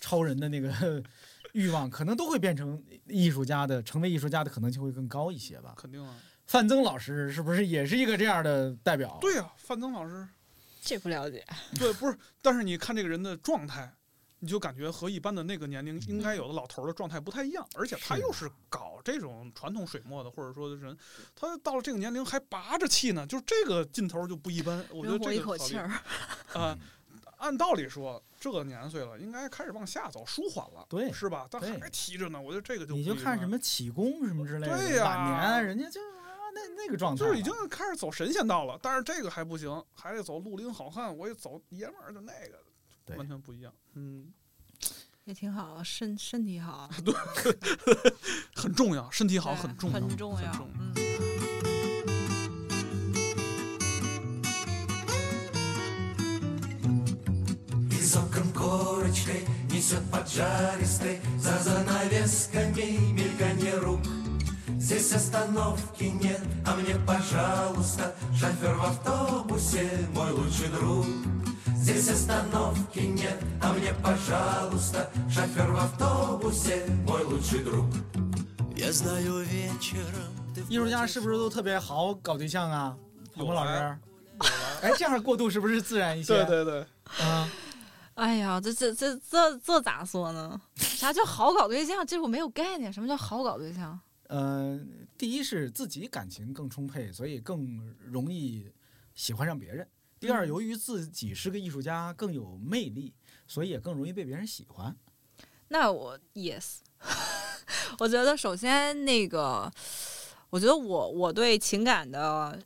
超人的那个 [LAUGHS] 欲望，可能都会变成艺术家的，成为艺术家的可能性会更高一些吧。肯定啊，范增老师是不是也是一个这样的代表？对呀、范增老师，这不了解，对，不是，但是你看这个人的状态，你就感觉和一般的那个年龄应该有的老头儿的状态不太一样，而且他又是搞这种传统水墨的，或者说的人，他到了这个年龄还拔着气呢，就是这个劲头就不一般。我觉得这个 [LAUGHS] 好厉口气儿，啊、按道理说，这个年岁了，应该开始往下走，舒缓了，对是吧？但对还提着呢，我觉得这个就你就看什么启功什么之类的，对呀晚年人家就啊那那个状态了，就是已经开始走神仙道了，但是这个还不行，还得走绿林好汉，我也走爷们儿的那个，对完全不一样。嗯，也挺好，身[LAUGHS] 身体好，很重要，身体好对很重要，很重要，重嗯。 Из окон корочкой несет поджаристый За занавесками мельканье рук Здесь остановки нет, а мне, пожалуйста Шофер в автобусе, мой лучший друг Здесь остановки нет, а мне, пожалуйста Шофер в автобусе, мой лучший друг Я знаю вечером ты в 艺术家是不是都特别好搞对象啊？有鹏鹏老来师，哎，这样过渡是不是自然一些？对对对，啊，哎呀，这这这这这咋说呢？啥叫好搞对象？这我没有概念。什么叫好搞对象？ 呃，第一是自己感情更充沛，所以更容易喜欢上别人；第二，嗯由于自己是个艺术家，更有魅力，所以也更容易被别人喜欢。那我 yes，[LAUGHS] 我觉得首先那个，我觉得我我对情感的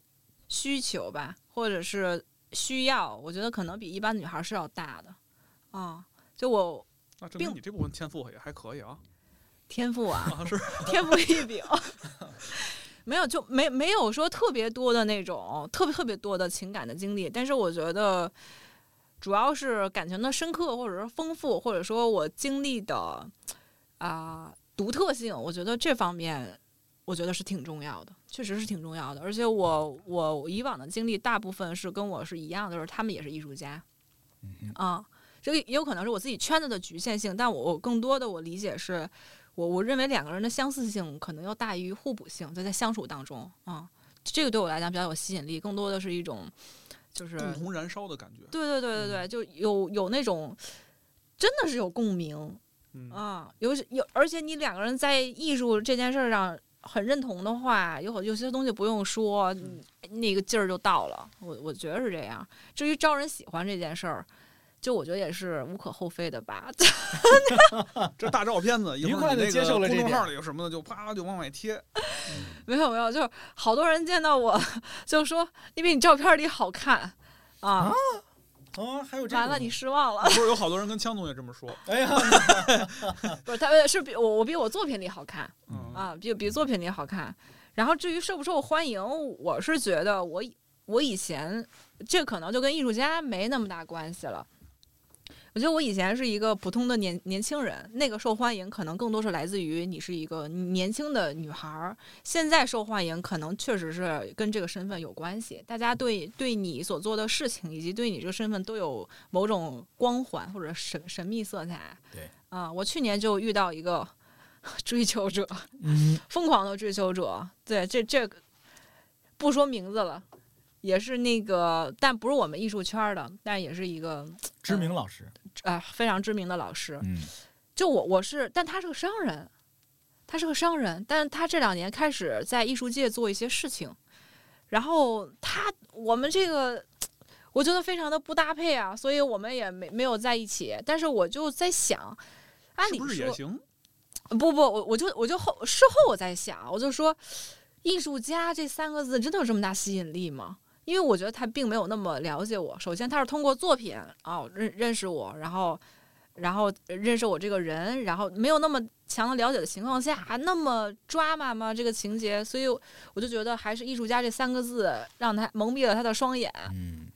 需求吧，或者是需要，我觉得可能比一般女孩是要大的啊。就我那证明并你这部分天赋也还可以啊。天赋啊，啊是 [LAUGHS] 天赋异禀。[LAUGHS] 没有，就没没有说特别多的那种特别特别多的情感的经历，但是我觉得主要是感情的深刻，或者是丰富，或者说我经历的啊、独特性，我觉得这方面我觉得是挺重要的，确实是挺重要的。而且我我以往的经历大部分是跟我是一样的，就是他们也是艺术家，啊，这个也有可能是我自己圈子的局限性，但我我更多的我理解是。我我认为两个人的相似性可能要大于互补性，在在相处当中啊、这个对我来讲比较有吸引力，更多的是一种就是共同燃烧的感觉。对对对对对，就有有那种真的是有共鸣嗯啊，有有，而且你两个人在艺术这件事儿上很认同的话，有有些东西不用说，嗯那个劲儿就到了。我我觉得是这样。至于招人喜欢这件事儿。就我觉得也是无可厚非的吧，[LAUGHS] 这大照片子，一会儿你那愉快地接受个公众了这点号里有什么的，就啪就往外贴。没有没有，就是好多人见到我 [LAUGHS] 就说你比你照片里好看啊，哦，还有这完了你失望了不，是有好多人跟枪总也这么说。哎呀，[LAUGHS] 不是他呃是比我我比我作品里好看嗯啊，比比作品里好看。然后至于受不受欢迎，我是觉得我以我以前这可能就跟艺术家没那么大关系了。我觉得我以前是一个普通的年年轻人，那个受欢迎可能更多是来自于你是一个年轻的女孩儿。现在受欢迎可能确实是跟这个身份有关系，大家对对你所做的事情以及对你这个身份都有某种光环或者神神秘色彩。对啊，我去年就遇到一个 [LAUGHS] 追求者，嗯，疯狂的追求者。对，这这个不说名字了，也是那个，但不是我们艺术圈的，但也是一个知名老师，啊、非常知名的老师。嗯，就我我是，但他是个商人，他是个商人，但是他这两年开始在艺术界做一些事情，然后他我们这个。我觉得非常的不搭配啊，所以我们也没没有在一起。但是我就在想，按理是不是也说行？不不，我我就我就后事后我在想，我就说，艺术家这三个字真的有这么大吸引力吗？因为我觉得他并没有那么了解我。首先，他是通过作品啊认认识我，然后然后认识我这个人，然后没有那么强的了解的情况下，那么抓马吗？这个情节，所以我就觉得还是艺术家这三个字让他蒙蔽了他的双眼。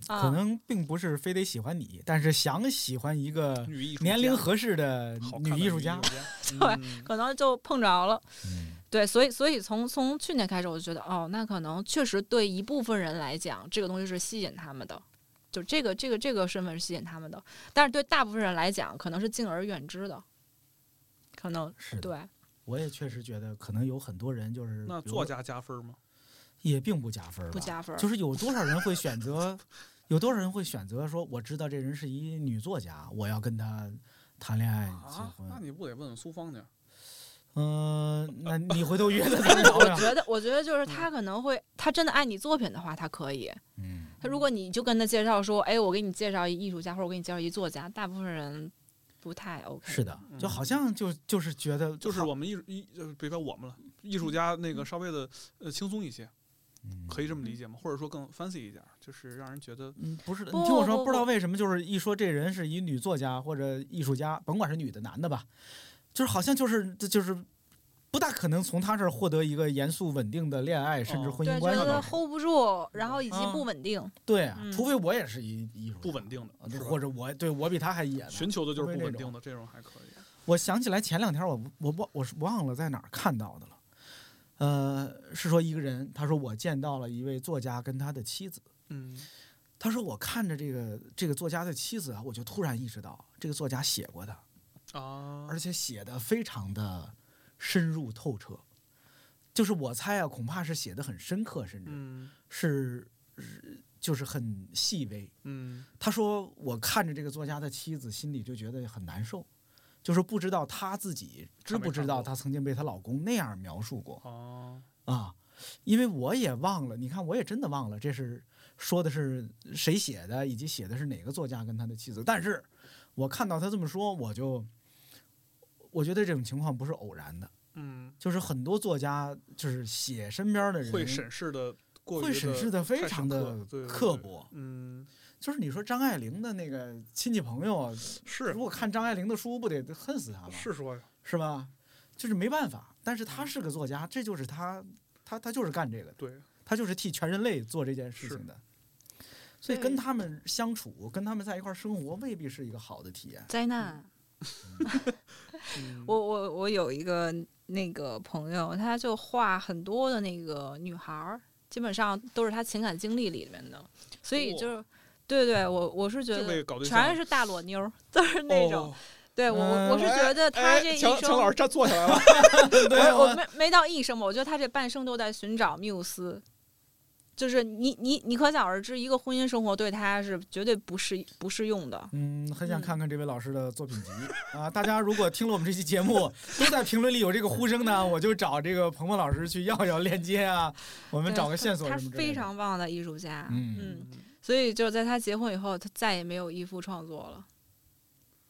可能并不是非得喜欢你，但是想喜欢一个女艺年龄合适的女艺术家。[LAUGHS] 对嗯可能就碰着了。嗯，对，所以所以从从去年开始，我就觉得哦，那可能确实对一部分人来讲，这个东西是吸引他们的，就这个这个这个身份是吸引他们的。但是对大部分人来讲，可能是敬而远之的，可能是，对，我也确实觉得可能有很多人就是那作家加分吗？也并不加分，不加分就是有多少人会选择，有多少人会选择说，我知道这人是一女作家，我要跟她谈恋爱结啊，那。你不得问问苏芳去？嗯、那 [LAUGHS] 你回头约她咱聊聊。我觉得我觉得就是他可能会，他真的爱你作品的话，他可以。嗯，他如果你就跟他介绍说，哎，我给你介绍一艺术家，或者我给你介绍一作家，大部分人不太 OK。是的，就好像就就是觉得就是我们艺术艺，就是别说我们了，艺术家那个稍微的呃轻松一些，嗯可以这么理解吗？或者说更 fancy 一点，就是让人觉得嗯，不是的，你听我说，不不知道为什么，就是一说这人是一女作家或者艺术家，甭管是女的男的吧，就是好像就是这就是不大可能从他这儿获得一个严肃稳定的恋爱甚至婚姻关系。觉得 hold 不住，然后以及啊不稳定。对除非我也是一艺术家不稳定的或者我对我比他还野呢。寻求的就是不稳定的，这种还可以。我想起来前两天我我忘我是忘了在哪儿看到的了，呃，是说一个人他说我见到了一位作家跟他的妻子，嗯他说我看着这个这个作家的妻子啊，我就突然意识到这个作家写过他。啊，而且写的非常的深入透彻。就是我猜啊，恐怕是写的很深刻，甚至嗯是是就是很细微。嗯他说，我看着这个作家的妻子，心里就觉得很难受，就是不知道他自己知不知道，看没看过她曾经被她老公那样描述过啊，啊。因为我也忘了，你看，我也真的忘了这是说的是谁写的，以及写的是哪个作家跟他的妻子。但是我看到他这么说，我就我觉得这种情况不是偶然的。嗯，就是很多作家就是写身边的人会审视的过于会审视的非常的对对对刻薄。嗯，就是你说张爱玲的那个亲戚朋友，是如果看张爱玲的书，不得恨死他吗？是说呀，是吧？就是没办法。但是他是个作家，这就是他，他他就是干这个的，对，他就是替全人类做这件事情的。所以跟他们相处，跟他们在一块儿生活，未必是一个好的体验。灾难。嗯 [LAUGHS] 我我我有一个那个朋友，他就画很多的那个女孩儿，基本上都是他情感经历里面的，所以就是，对对，我我是觉得全是大裸妞儿，都是那种。哦对我我我是哎觉得他哎这一生，老师站坐下来了，[LAUGHS] [LAUGHS] 我我没没到一生吧，我觉得他这半生都在寻找缪斯。就是你你你可想而知，一个婚姻生活对他是绝对不适不适用的。嗯，很想嗯看看这位老师的作品集啊！大家如果听了我们这期节目，都在评论里有这个呼声呢，我就找这个鹏鹏老师去要要链接啊，我们找个线索。非常棒的艺术家，嗯嗯，所以就在他结婚以后，他再也没有依附创作了。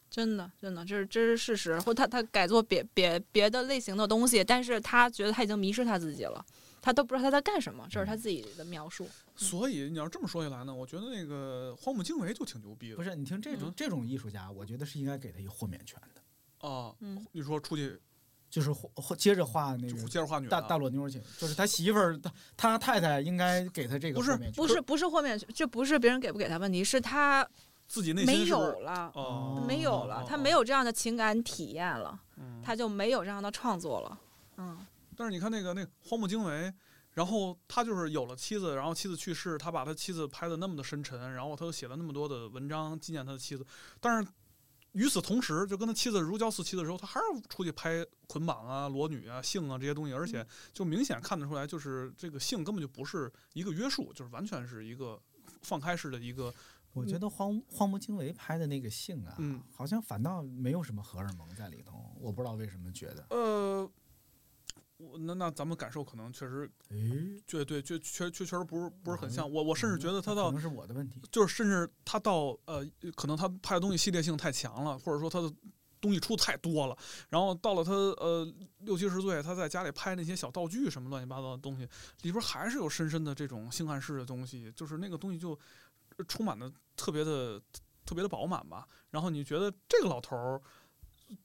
真的，真的，这是这是事实。或他他改做别别别的类型的东西，但是他觉得他已经迷失他自己了，他都不知道他在干什么，这是他自己的描述。所以你要这么说起来呢，我觉得那个荒木经惟就挺牛逼的。不是，你听这种嗯这种艺术家，我觉得是应该给他一个豁免权的，啊，嗯你说出去就是接着画那就个接着画女的大大裸妞去，就是他媳妇儿，他他太太应该给他这个不是豁免权。不是不是豁免权，这不是别人给不给他问题，是他自己内没心没有了，哦，没有了，他没有这样的情感体验了，嗯他就没有这样的创作了。嗯，但是你看那个那个荒木经惟，然后他就是有了妻子，然后妻子去世，他把他妻子拍的那么的深沉，然后他又写了那么多的文章纪念他的妻子，但是与此同时，就跟他妻子如胶似漆的时候，他还是出去拍捆绑啊、裸女啊、性啊这些东西，而且就明显看得出来，就是这个性根本就不是一个约束，就是完全是一个放开式的一个，我觉得荒荒木经惟拍的那个性啊，嗯好像反倒没有什么荷尔蒙在里头，我不知道为什么觉得。呃。我那那咱们感受可能确实，诶，对对，确确确确实不是不是很像。我我甚至觉得他到可能是我的问题。就是甚至他到呃，可能他拍的东西系列性太强了，或者说他的东西出太多了，然后到了他呃六七十岁，他在家里拍那些小道具什么乱七八糟的东西，里边还是有深深的这种性暗示的东西，就是那个东西就呃充满的特别的特别的饱满吧。然后你觉得这个老头儿。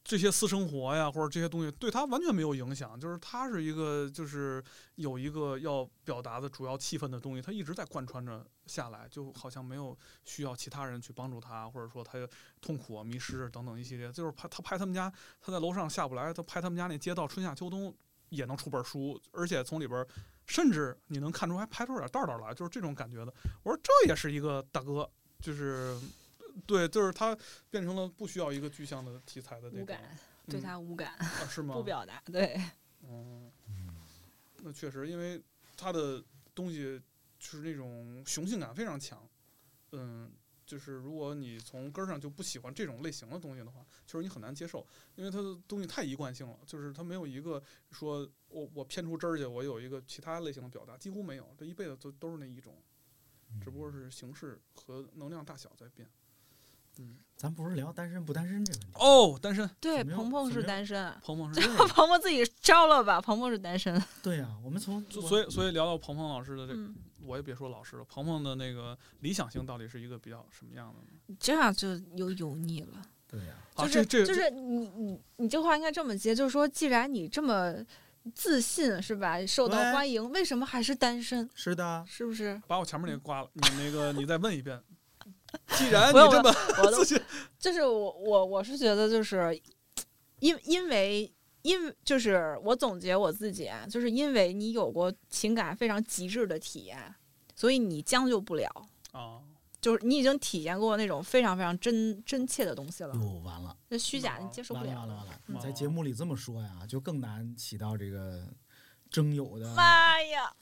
这些私生活呀，或者这些东西对他完全没有影响，就是他是一个，就是有一个要表达的主要气氛的东西，他一直在贯穿着下来，就好像没有需要其他人去帮助他，或者说他痛苦啊、迷失等等一系列。就是拍他拍他们家，他在楼上下不来，他拍他们家那街道春夏秋冬也能出本书，而且从里边甚至你能看出还拍出点道道来，就是这种感觉的。我说这也是一个大哥，就是对，就是它变成了不需要一个具象的题材的这种无感，对嗯他无感，啊是 [LAUGHS] 吗？不表达。对，嗯，那确实，因为他的东西就是那种雄性感非常强，嗯，就是如果你从根儿上就不喜欢这种类型的东西的话，其实你很难接受，因为它的东西太一贯性了，就是它没有一个说我我偏出汁儿去，我有一个其他类型的表达，几乎没有，这一辈子都都是那一种，只不过是形式和能量大小在变。嗯，咱不是聊单身不单身这个问题。哦，单身，对，鹏鹏是单身，鹏鹏这是，[LAUGHS] 鹏鹏自己招了吧？鹏鹏是单身。对呀、我们从所以所以聊到鹏鹏老师的这，嗯，我也别说老师了，鹏鹏的那个理想型到底是一个比较什么样的呢？这样就有油腻了。对呀、啊，就是这这就是你你你这话应该这么接，就是说，既然你这么自信是吧，受到欢迎，为什么还是单身？是的，是不是？把我前面那个挂了，你那个你再问一遍。[LAUGHS] 既然你这么我都自信，就是我我我是觉得就是因因为因就是我总结我自己啊，就是因为你有过情感非常极致的体验，所以你将就不了。啊，就是你已经体验过那种非常非常真真切的东西了，哟，完了，那虚假你接受不了完了，完了，完了！嗯你在节目里这么说呀，就更难起到这个征友的，妈呀，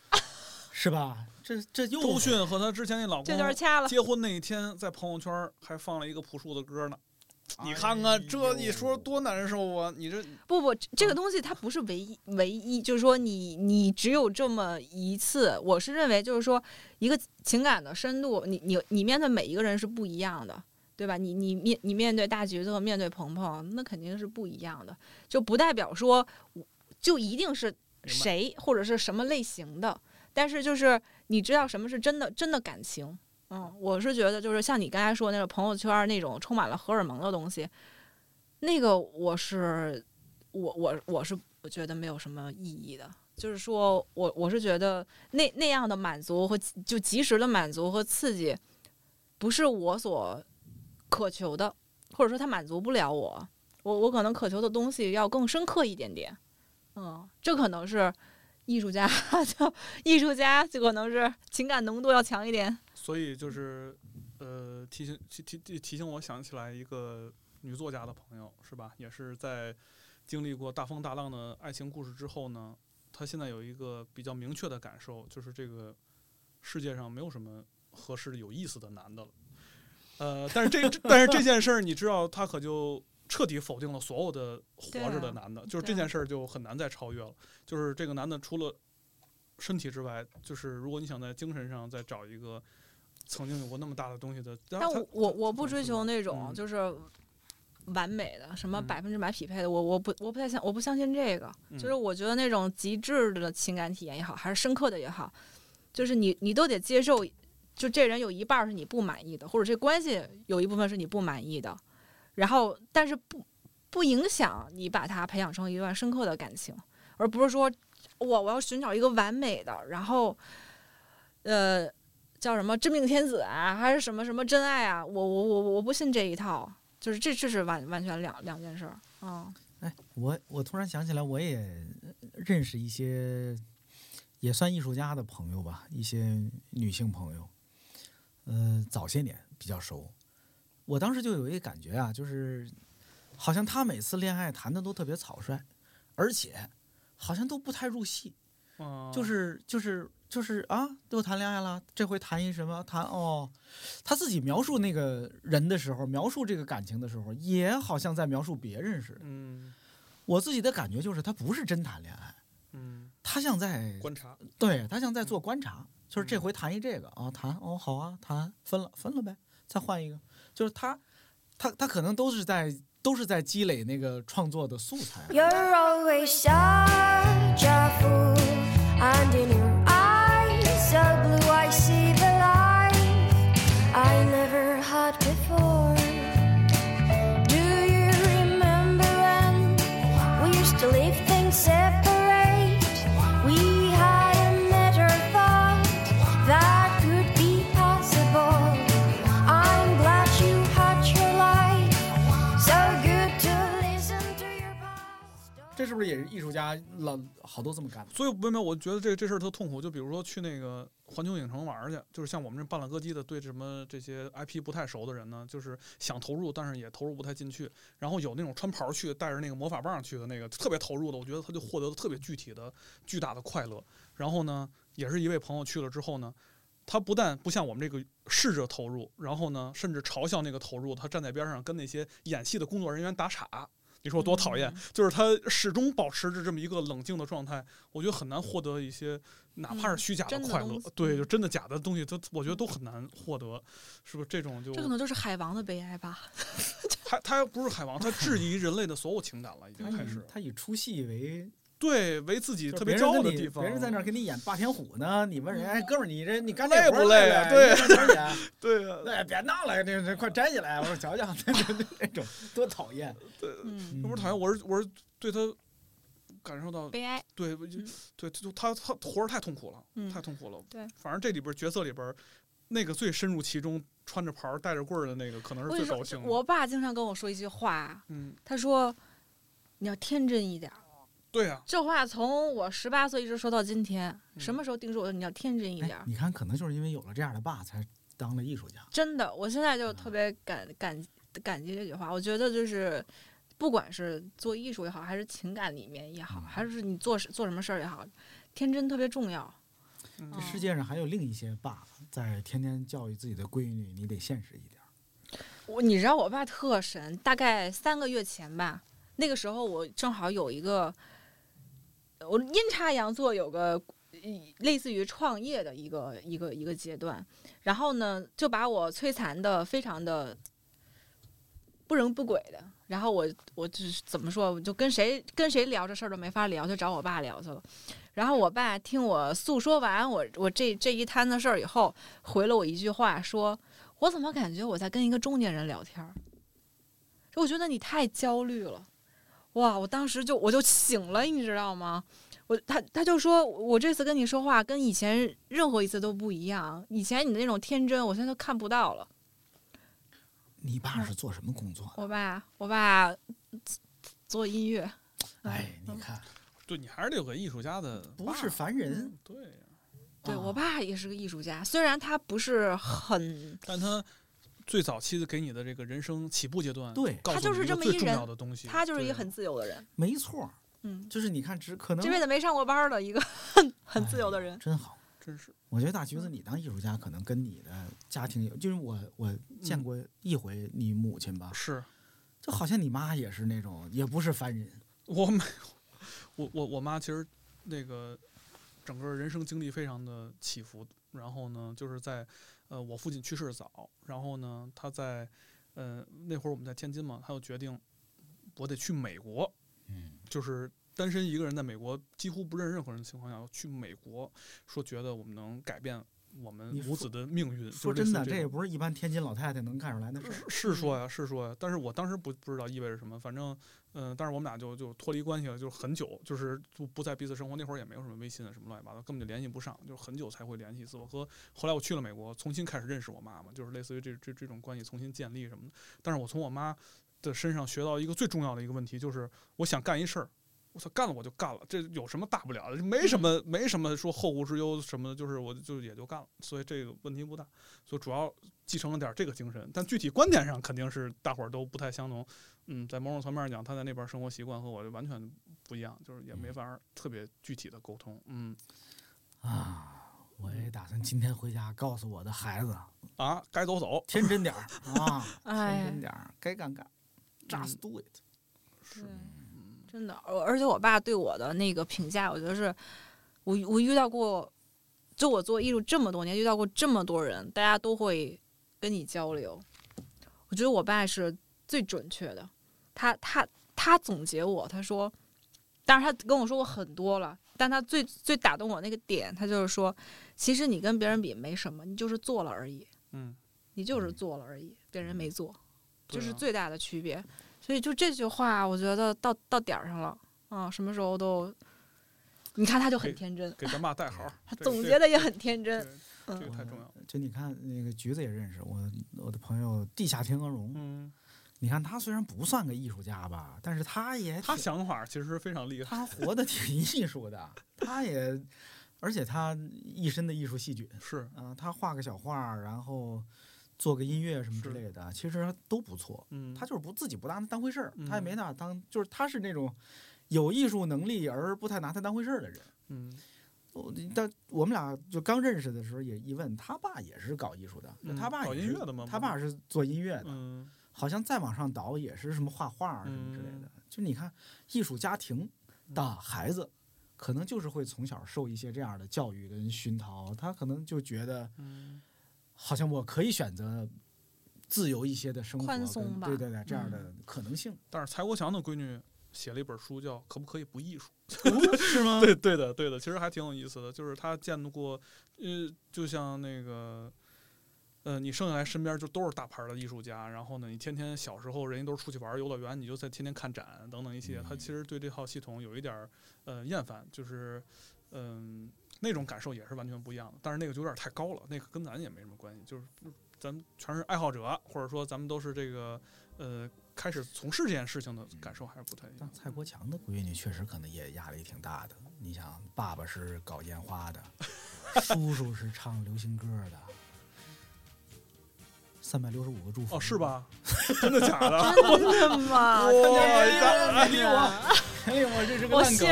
是吧？这这又周迅和她之前那老公这段公掐了。结婚那一天，在朋友圈还放了一个朴树的歌呢。你看哎看这，你说多难受啊！你这不不，这这个东西它不是唯一唯一，就是说你你只有这么一次。我是认为，就是说一个情感的深度，你你你面对每一个人是不一样的，对吧？你你面你面对大橘子和面对鹏鹏，那肯定是不一样的，就不代表说就一定是谁或者是什么类型的，但是就是你知道什么是真的真的感情。嗯，我是觉得就是像你刚才说那个朋友圈那种充满了荷尔蒙的东西，那个我是我我我是我觉得没有什么意义的。就是说我我是觉得那那样的满足和就及时的满足和刺激，不是我所渴求的，或者说它满足不了我。我我可能渴求的东西要更深刻一点点。嗯，这可能是艺术家，[LAUGHS] 就艺术家就可能是情感浓度要强一点。所以就是呃提醒提提提醒我想起来一个女作家的朋友是吧？也是在经历过大风大浪的爱情故事之后呢。她现在有一个比较明确的感受，就是这个世界上没有什么合适的、有意思的男的了。呃，但是这但是这件事儿，你知道，他可就彻底否定了所有的活着的男的，就是这件事儿就很难再超越了。就是这个男的除了身体之外，就是如果你想在精神上再找一个曾经有过那么大的东西的，但我我我不追求那种就是。完美的什么百分之百匹配的，我我不我不太相我不相信这个，就是我觉得那种极致的情感体验也好，还是深刻的也好，就是你你都得接受，就这人有一半是你不满意的，或者这关系有一部分是你不满意的，然后但是不不影响你把它培养成一段深刻的感情，而不是说我我要寻找一个完美的，然后呃叫什么真命天子啊，还是什么什么真爱啊，我我我我不信这一套。就是这，这是完完全两两件事儿啊！哎，我我突然想起来，我也认识一些也算艺术家的朋友吧，一些女性朋友，呃，早些年比较熟。我当时就有一个感觉啊，就是好像他每次恋爱谈的都特别草率，而且好像都不太入戏，就是就是。就是啊，又谈恋爱了。这回谈一什么？谈哦，他自己描述那个人的时候，描述这个感情的时候，也好像在描述别人似的。嗯，我自己的感觉就是他不是真谈恋爱。嗯，他像在观察。对他像在做观察。就是这回谈一这个啊，谈哦好啊，谈分了分了呗，再换一个。就是他，他他可能都是在都是在积累那个创作的素材。不是也是艺术家老好多这么干？所以没有，我觉得这这事儿特痛苦。就比如说去那个环球影城玩去，就是像我们这半拉歌姬的，对什么这些 IP 不太熟的人呢，就是想投入，但是也投入不太进去。然后有那种穿袍去，带着那个魔法棒去的那个特别投入的，我觉得他就获得了特别具体的巨大的快乐。然后呢，也是一位朋友去了之后呢，他不但不像我们这个试着投入，然后呢，甚至嘲笑那个投入，他站在边上跟那些演戏的工作人员打岔。你说我多讨厌，就是他始终保持着这么一个冷静的状态，我觉得很难获得一些哪怕是虚假的快乐。对，就真的假的东西，都我觉得都很难获得，是不是这种就？这可能就是海王的悲哀吧。他他不是海王，他质疑人类的所有情感了，已经开始。他以出戏为。对，为自己特别骄傲的地方。别人在那儿给你演霸天虎呢，你问人哎，哥们儿，你这你干累不累啊？对，[LAUGHS] 对啊，对，别闹了，这这快摘起来，我说瞧瞧，[LAUGHS] 那那种多讨厌。[LAUGHS] 对，不是讨厌，我是我是对他感受到悲哀。对，对，就他他活着太痛苦了，太痛苦了。对，反正这里边角色里边，那个最深入其中，穿着袍带着棍儿的那个，可能是最高兴。我爸经常跟我说一句话，嗯，他说你要天真一点。对呀，这话从我十八岁一直说到今天，什么时候定住我？你要天真一点。你看，可能就是因为有了这样的爸，才当了艺术家。真的，我现在就特别感感感激这句话。我觉得就是，不管是做艺术也好，还是情感里面也好，还是你做做什么事儿也好，天真特别重要。这世界上还有另一些爸在天天教育自己的闺女，你得现实一点。我你知道，我爸特神。大概三个月前吧，那个时候我正好有一个。我阴差阳错有个类似于创业的一个一个一个阶段，然后呢就把我摧残的非常的不人不鬼的，然后我我就是怎么说，我就跟谁跟谁聊这事儿都没法聊，就找我爸聊去了。然后我爸听我诉说完我我这这一摊子事儿以后，回了我一句话，说我怎么感觉我在跟一个中年人聊天儿？我觉得你太焦虑了。哇！我当时就我就醒了，你知道吗？我他他就说我这次跟你说话跟以前任何一次都不一样，以前你的那种天真，我现在都看不到了。你爸是做什么工作的？我爸，我爸做音乐。哎，你看，对你还是得有个艺术家的，不是凡人。对，对我爸也是个艺术家，虽然他不是很，但他最早期的给你的这个人生起步阶段，对，他就是这么一人，他就是一个很自由的人。没错，嗯，就是你看，只可能这辈子没上过班的一个很很自由的人，真好。真是，我觉得大橘子，你当艺术家可能跟你的家庭有，就是我我见过一回你母亲吧，是，就好像你妈也是那种，也不是凡人。我没，我我我妈其实那个整个人生经历非常的起伏，然后呢，就是在呃我父亲去世早，然后呢，他在呃那会儿我们在天津嘛，他就决定我得去美国，嗯，就是。单身一个人在美国，几乎不认识任何人的情况下，去美国，说觉得我们能改变我们母子的命运。说真的，这也不是一般天津老太太能干出来的事。是说呀，是说呀。但是我当时不不知道意味着什么，反正，嗯，但是我们俩就就脱离关系了，就很久，就是不不在彼此生活。那会儿也没有什么微信啊什么乱七八糟，根本就联系不上，就是很久才会联系一次。我和后来我去了美国，重新开始认识我妈妈，就是类似于这这这种关系重新建立什么的。但是我从我妈的身上学到一个最重要的一个问题，就是我想干一事儿。我操，干了我就干了，这有什么大不了的？没什么，没什么说后顾之忧什么的，就是我就也就干了，所以这个问题不大。所以主要继承了点这个精神，但具体观点上肯定是大伙儿都不太相同。嗯，在某种层面讲，他在那边生活习惯和我就完全不一样，就是也没法特别具体的沟通。嗯，啊，我也打算今天回家告诉我的孩子啊，该走走，天真点儿啊，[LAUGHS] 天真点儿，该干干，just do it。是。真的，而而且我爸对我的那个评价，我觉得是，我我遇到过，就我做艺术这么多年，遇到过这么多人，大家都会跟你交流。我觉得我爸是最准确的，他他他总结我，他说，当然他跟我说过很多了，但他最最打动我那个点，他就是说，其实你跟别人比没什么，你就是做了而已，嗯，你就是做了而已，别人没做，就是最大的区别。所以就这句话，我觉得到到点儿上了啊！什么时候都，你看他就很天真，给咱爸带好。[LAUGHS] 他总结的也很天真，这个太重要了。就你看那个橘子也认识我，我的朋友地下天鹅绒。嗯，你看他虽然不算个艺术家吧，但是他也他想法其实非常厉害，他活的挺艺术的。他也，而且他一身的艺术细菌是啊，他画个小画，然后。做个音乐什么之类的，其实都不错。嗯，他就是不自己不拿他当回事儿，他也没拿当，就是他是那种有艺术能力而不太拿他当回事儿的人。嗯，但我们俩就刚认识的时候也一问，他爸也是搞艺术的，他爸搞音乐的吗？他爸是做音乐的，嗯，好像再往上倒也是什么画画什么之类的。就你看，艺术家庭的孩子，可能就是会从小受一些这样的教育跟熏陶，他可能就觉得，嗯。好像我可以选择自由一些的生活，宽松吧？对对对，这样的可能性。但是蔡国强的闺女写了一本书，叫《可不可以不艺术 [LAUGHS]》，是吗？对对的对的，其实还挺有意思的。就是他见到过，呃，就像那个，呃，你生下来身边就都是大牌的艺术家，然后呢，你天天小时候人家都是出去玩游乐园，你就在天天看展等等一些。他其实对这套系统有一点儿呃厌烦，就是嗯。那种感受也是完全不一样的，但是那个就有点太高了，那个跟咱也没什么关系，就是咱们全是爱好者，或者说咱们都是这个呃开始从事这件事情的感受还是不太一样。蔡国强的闺女确实可能也压力挺大的，你想，爸爸是搞烟花的，叔叔是唱流行歌的，三百六十五个祝福哦，是吧？真的假的？[LAUGHS] 真的吗？哎呦我，[LAUGHS] 哎呦我这是个烂梗，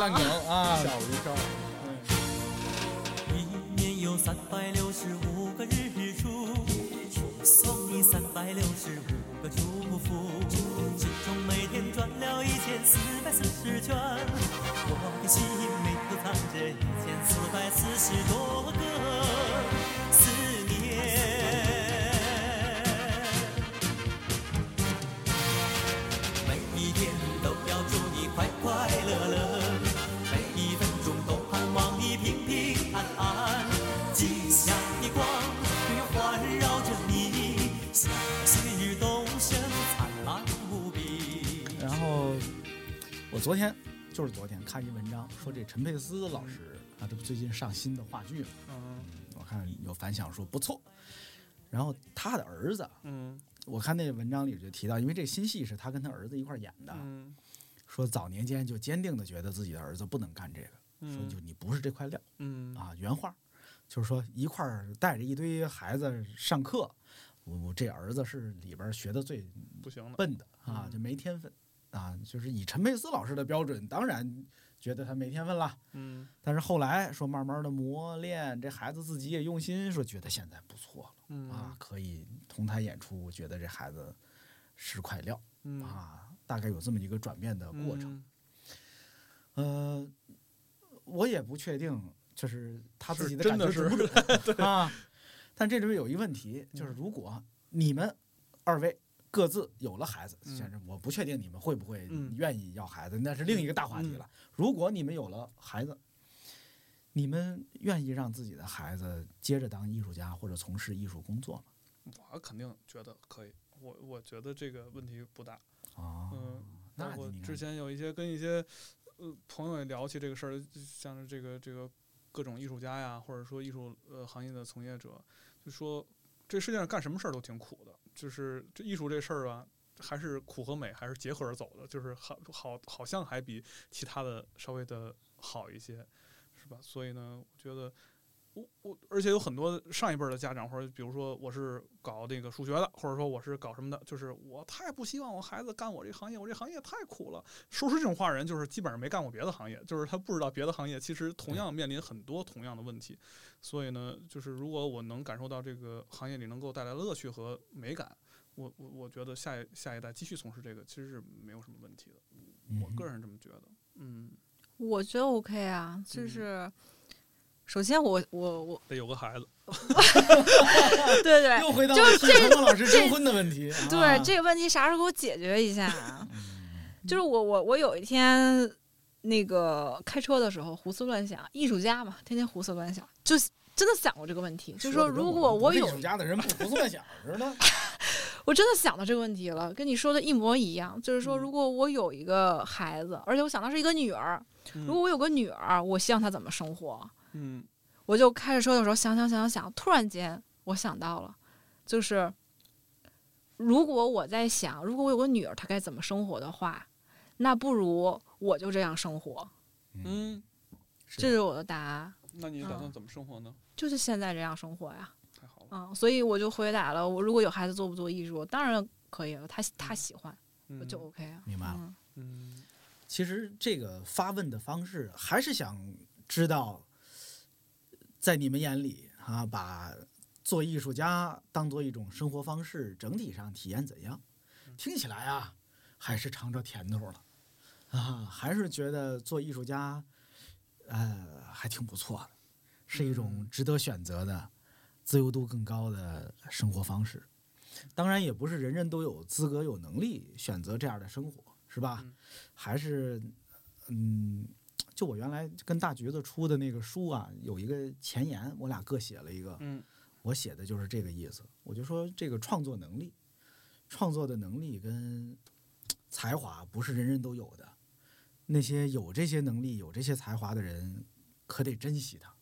烂梗啊！吓我一跳。有三百六十五个日出，送你三百六十五个祝福，时钟每天转了一千四百四十圈，我的心每刻藏着一千四百四十多个。昨天就是昨天看一文章，说这陈佩斯老师啊，这不最近上新的话剧嘛？嗯我看有反响说不错。然后他的儿子，嗯我看那文章里就提到，因为这新戏是他跟他儿子一块演的，嗯说早年间就坚定的觉得自己的儿子不能干这个，说就你不是这块料嗯啊。原话就是说一块儿带着一堆孩子上课，我我这儿子是里边学的最不行的，笨的啊，嗯就没天分啊，就是以陈佩斯老师的标准，当然觉得他没天分了。嗯但是后来说慢慢的磨练，这孩子自己也用心，说觉得现在不错了嗯啊，可以同台演出，觉得这孩子是块料嗯啊，大概有这么一个转变的过程。嗯呃，我也不确定，就是他自己的感觉准 [LAUGHS] 不准啊。但这里面有一个问题，就是如果你们二位各自有了孩子，嗯先生，我不确定你们会不会嗯愿意要孩子，那是另一个大话题了。如果你们有了孩子，你们愿意让自己的孩子接着当艺术家或者从事艺术工作吗？我肯定觉得可以，我我觉得这个问题不大。啊，嗯，那你你看之前有一些跟一些呃朋友也聊起这个事儿，像是这个这个各种艺术家呀，或者说艺术呃行业的从业者，就说这世界上干什么事儿都挺苦的，就是这艺术这事儿吧，还是苦和美还是结合着走的，就是好好好像还比其他的稍微的好一些，是吧？所以呢，我觉得。我我，而且有很多上一辈的家长，或者比如说我是搞那个数学的，或者说我是搞什么的，就是我太不希望我孩子干我这行业，我这行业太苦了。说出这种话的人，就是基本上没干过别的行业，就是他不知道别的行业其实同样面临很多同样的问题。所以呢，就是如果我能感受到这个行业里能够带来乐趣和美感，我我我觉得下一下一代继续从事这个其实是没有什么问题的。嗯我个人这么觉得。嗯，我觉得 OK 啊，就嗯是。首先我，我我得有个孩子。[LAUGHS] [LAUGHS] 对对，又回到就是这老师征婚的问题。啊对这个问题啥时候给我解决一下啊？就是我我我有一天那个开车的时候胡思乱想，艺术家嘛，天天胡思乱想，就真的想过这个问题，就是说如果我们不是艺术家的人不胡思乱想似的。[LAUGHS] 我真的想到这个问题了，跟你说的一模一样。就是说，嗯如果我有一个孩子，而且我想到是一个女儿，嗯如果我有个女儿，我希望她怎么生活？嗯我就开着车的时候想想想想想，突然间我想到了，就是如果我在想，如果我有个女儿，她该怎么生活的话，那不如我就这样生活。嗯，这是我的答案，那你打算嗯怎么生活呢？就是现在这样生活呀。太好了。嗯，所以我就回答了，我如果有孩子做不做艺术，当然可以了，他他喜欢，我嗯就 OK 啊。明白了嗯嗯其实这个发问的方式，还是想知道，在你们眼里啊，把做艺术家当做一种生活方式，整体上体验怎样？听起来啊，还是尝着甜头了啊，还是觉得做艺术家，呃，还挺不错的，是一种值得选择的、自由度更高的生活方式。当然，也不是人人都有资格、有能力选择这样的生活，是吧？嗯还是，嗯，就我原来跟大橘子出的那个书啊，有一个前言，我俩各写了一个，嗯我写的就是这个意思。我就说这个创作能力，创作的能力跟才华不是人人都有的，那些有这些能力、有这些才华的人，可得珍惜它。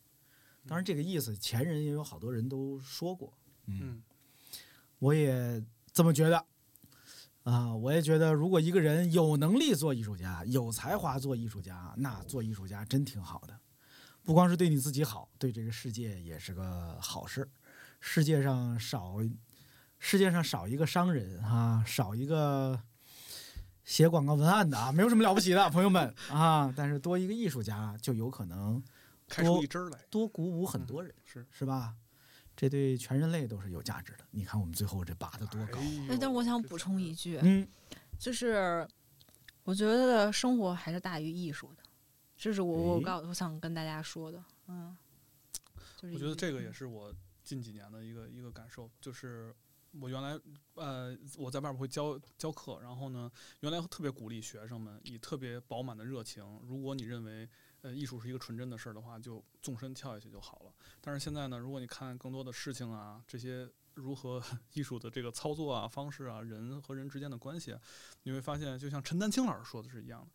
当然，这个意思前人也有好多人都说过，嗯，嗯我也这么觉得。啊，我也觉得，如果一个人有能力做艺术家，有才华做艺术家，那做艺术家真挺好的。不光是对你自己好，对这个世界也是个好事。世界上少，世界上少一个商人啊，少一个写广告文案的啊，没有什么了不起的，朋友们啊。但是多一个艺术家，就有可能开出一支来。多鼓舞很多人，是是吧？这对全人类都是有价值的。你看我们最后这拔的多高但我想补充一句，嗯，就是我觉得生活还是大于艺术的，这是我我哎告我想跟大家说的，嗯。就是我觉得这个也是我近几年的一个一个感受，就是我原来呃我在外边会教教课，然后呢，原来特别鼓励学生们以特别饱满的热情，如果你认为呃艺术是一个纯真的事儿的话，就纵身跳下去就好了。但是现在呢，如果你看更多的事情啊，这些如何 [LAUGHS] 艺术的这个操作啊、方式啊、人和人之间的关系啊，你会发现，就像陈丹青老师说的是一样的。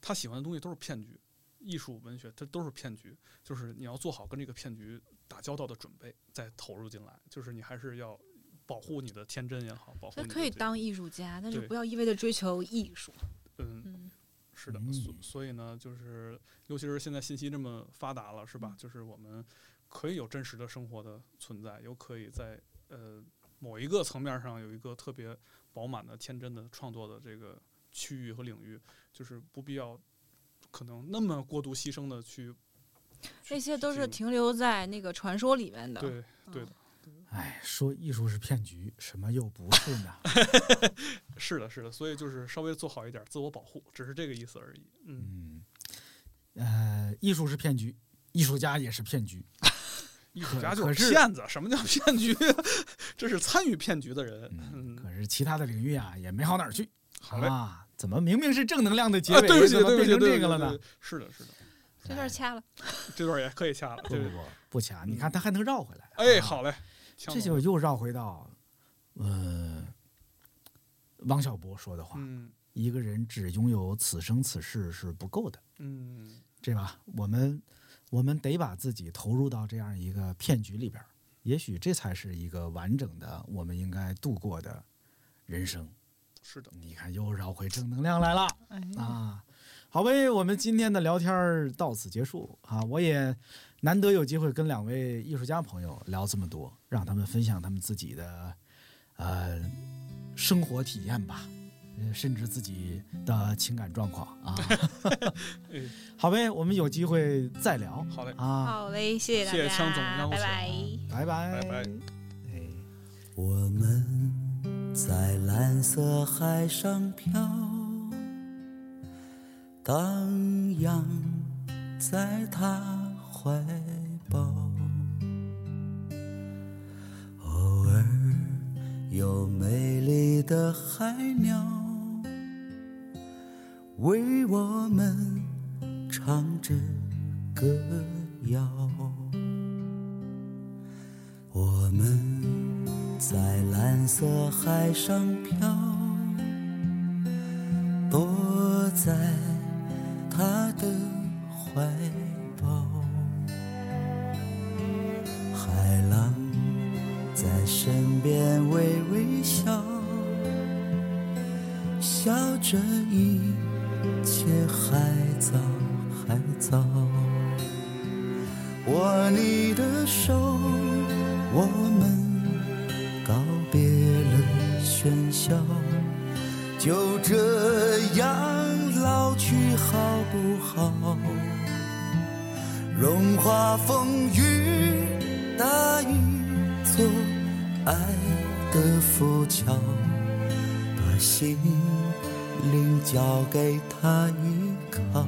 他喜欢的东西都是骗局，艺术文学它都是骗局，就是你要做好跟这个骗局打交道的准备，再投入进来，就是你还是要保护你的天真也好，保护你可以当艺术家，但是不要一味的追求艺术。嗯。嗯，是的，嗯所所以呢，就是尤其是现在信息这么发达了，是吧？就是我们可以有真实的生活的存在，又可以在呃某一个层面上有一个特别饱满的、天真的创作的这个区域和领域，就是不必要可能那么过度牺牲的去。那些都是停留在那个传说里面的。对对的，哎，说艺术是骗局，什么又不是呢？[LAUGHS] 是的，是的，所以就是稍微做好一点自我保护，只是这个意思而已。嗯，嗯，呃，艺术是骗局，艺术家也是骗局。[LAUGHS] 艺术家就是是骗子，什么叫骗局？[LAUGHS] 这是参与骗局的人。嗯，嗯，可是其他的领域啊，也没好哪儿去。好嘞。啊，怎么明明是正能量的结啊，尾，对不起，怎么对不起，这个了呢？是的，是的，这段掐了。[LAUGHS] 这段也可以掐了。不对不，不不掐，你看他还能绕回来。哎，啊好嘞，这就又绕回到，呃，王小波说的话：嗯一个人只拥有此生此世是不够的，嗯，对吧？我们我们得把自己投入到这样一个骗局里边，也许这才是一个完整的我们应该度过的人生。是的，你看，又绕回正能量来了。哎啊，好呗，我们今天的聊天儿到此结束啊！我也难得有机会跟两位艺术家朋友聊这么多，让他们分享他们自己的呃生活体验吧，呃甚至自己的情感状况啊。哎 [LAUGHS] [LAUGHS] 好呗，我们有机会再聊好嘞，啊！好嘞，谢谢大家，谢谢枪总拜拜。拜拜拜拜。哎。我们在蓝色海上飘，荡漾在他怀抱。有美丽的海鸟为我们唱着歌谣。我们在蓝色海上漂，躲在他的怀抱。海浪笑，笑着一切还早还早。握你的手，我们告别了喧嚣，就这样老去好不好？融化风雨，的浮桥，把心灵交给他依靠。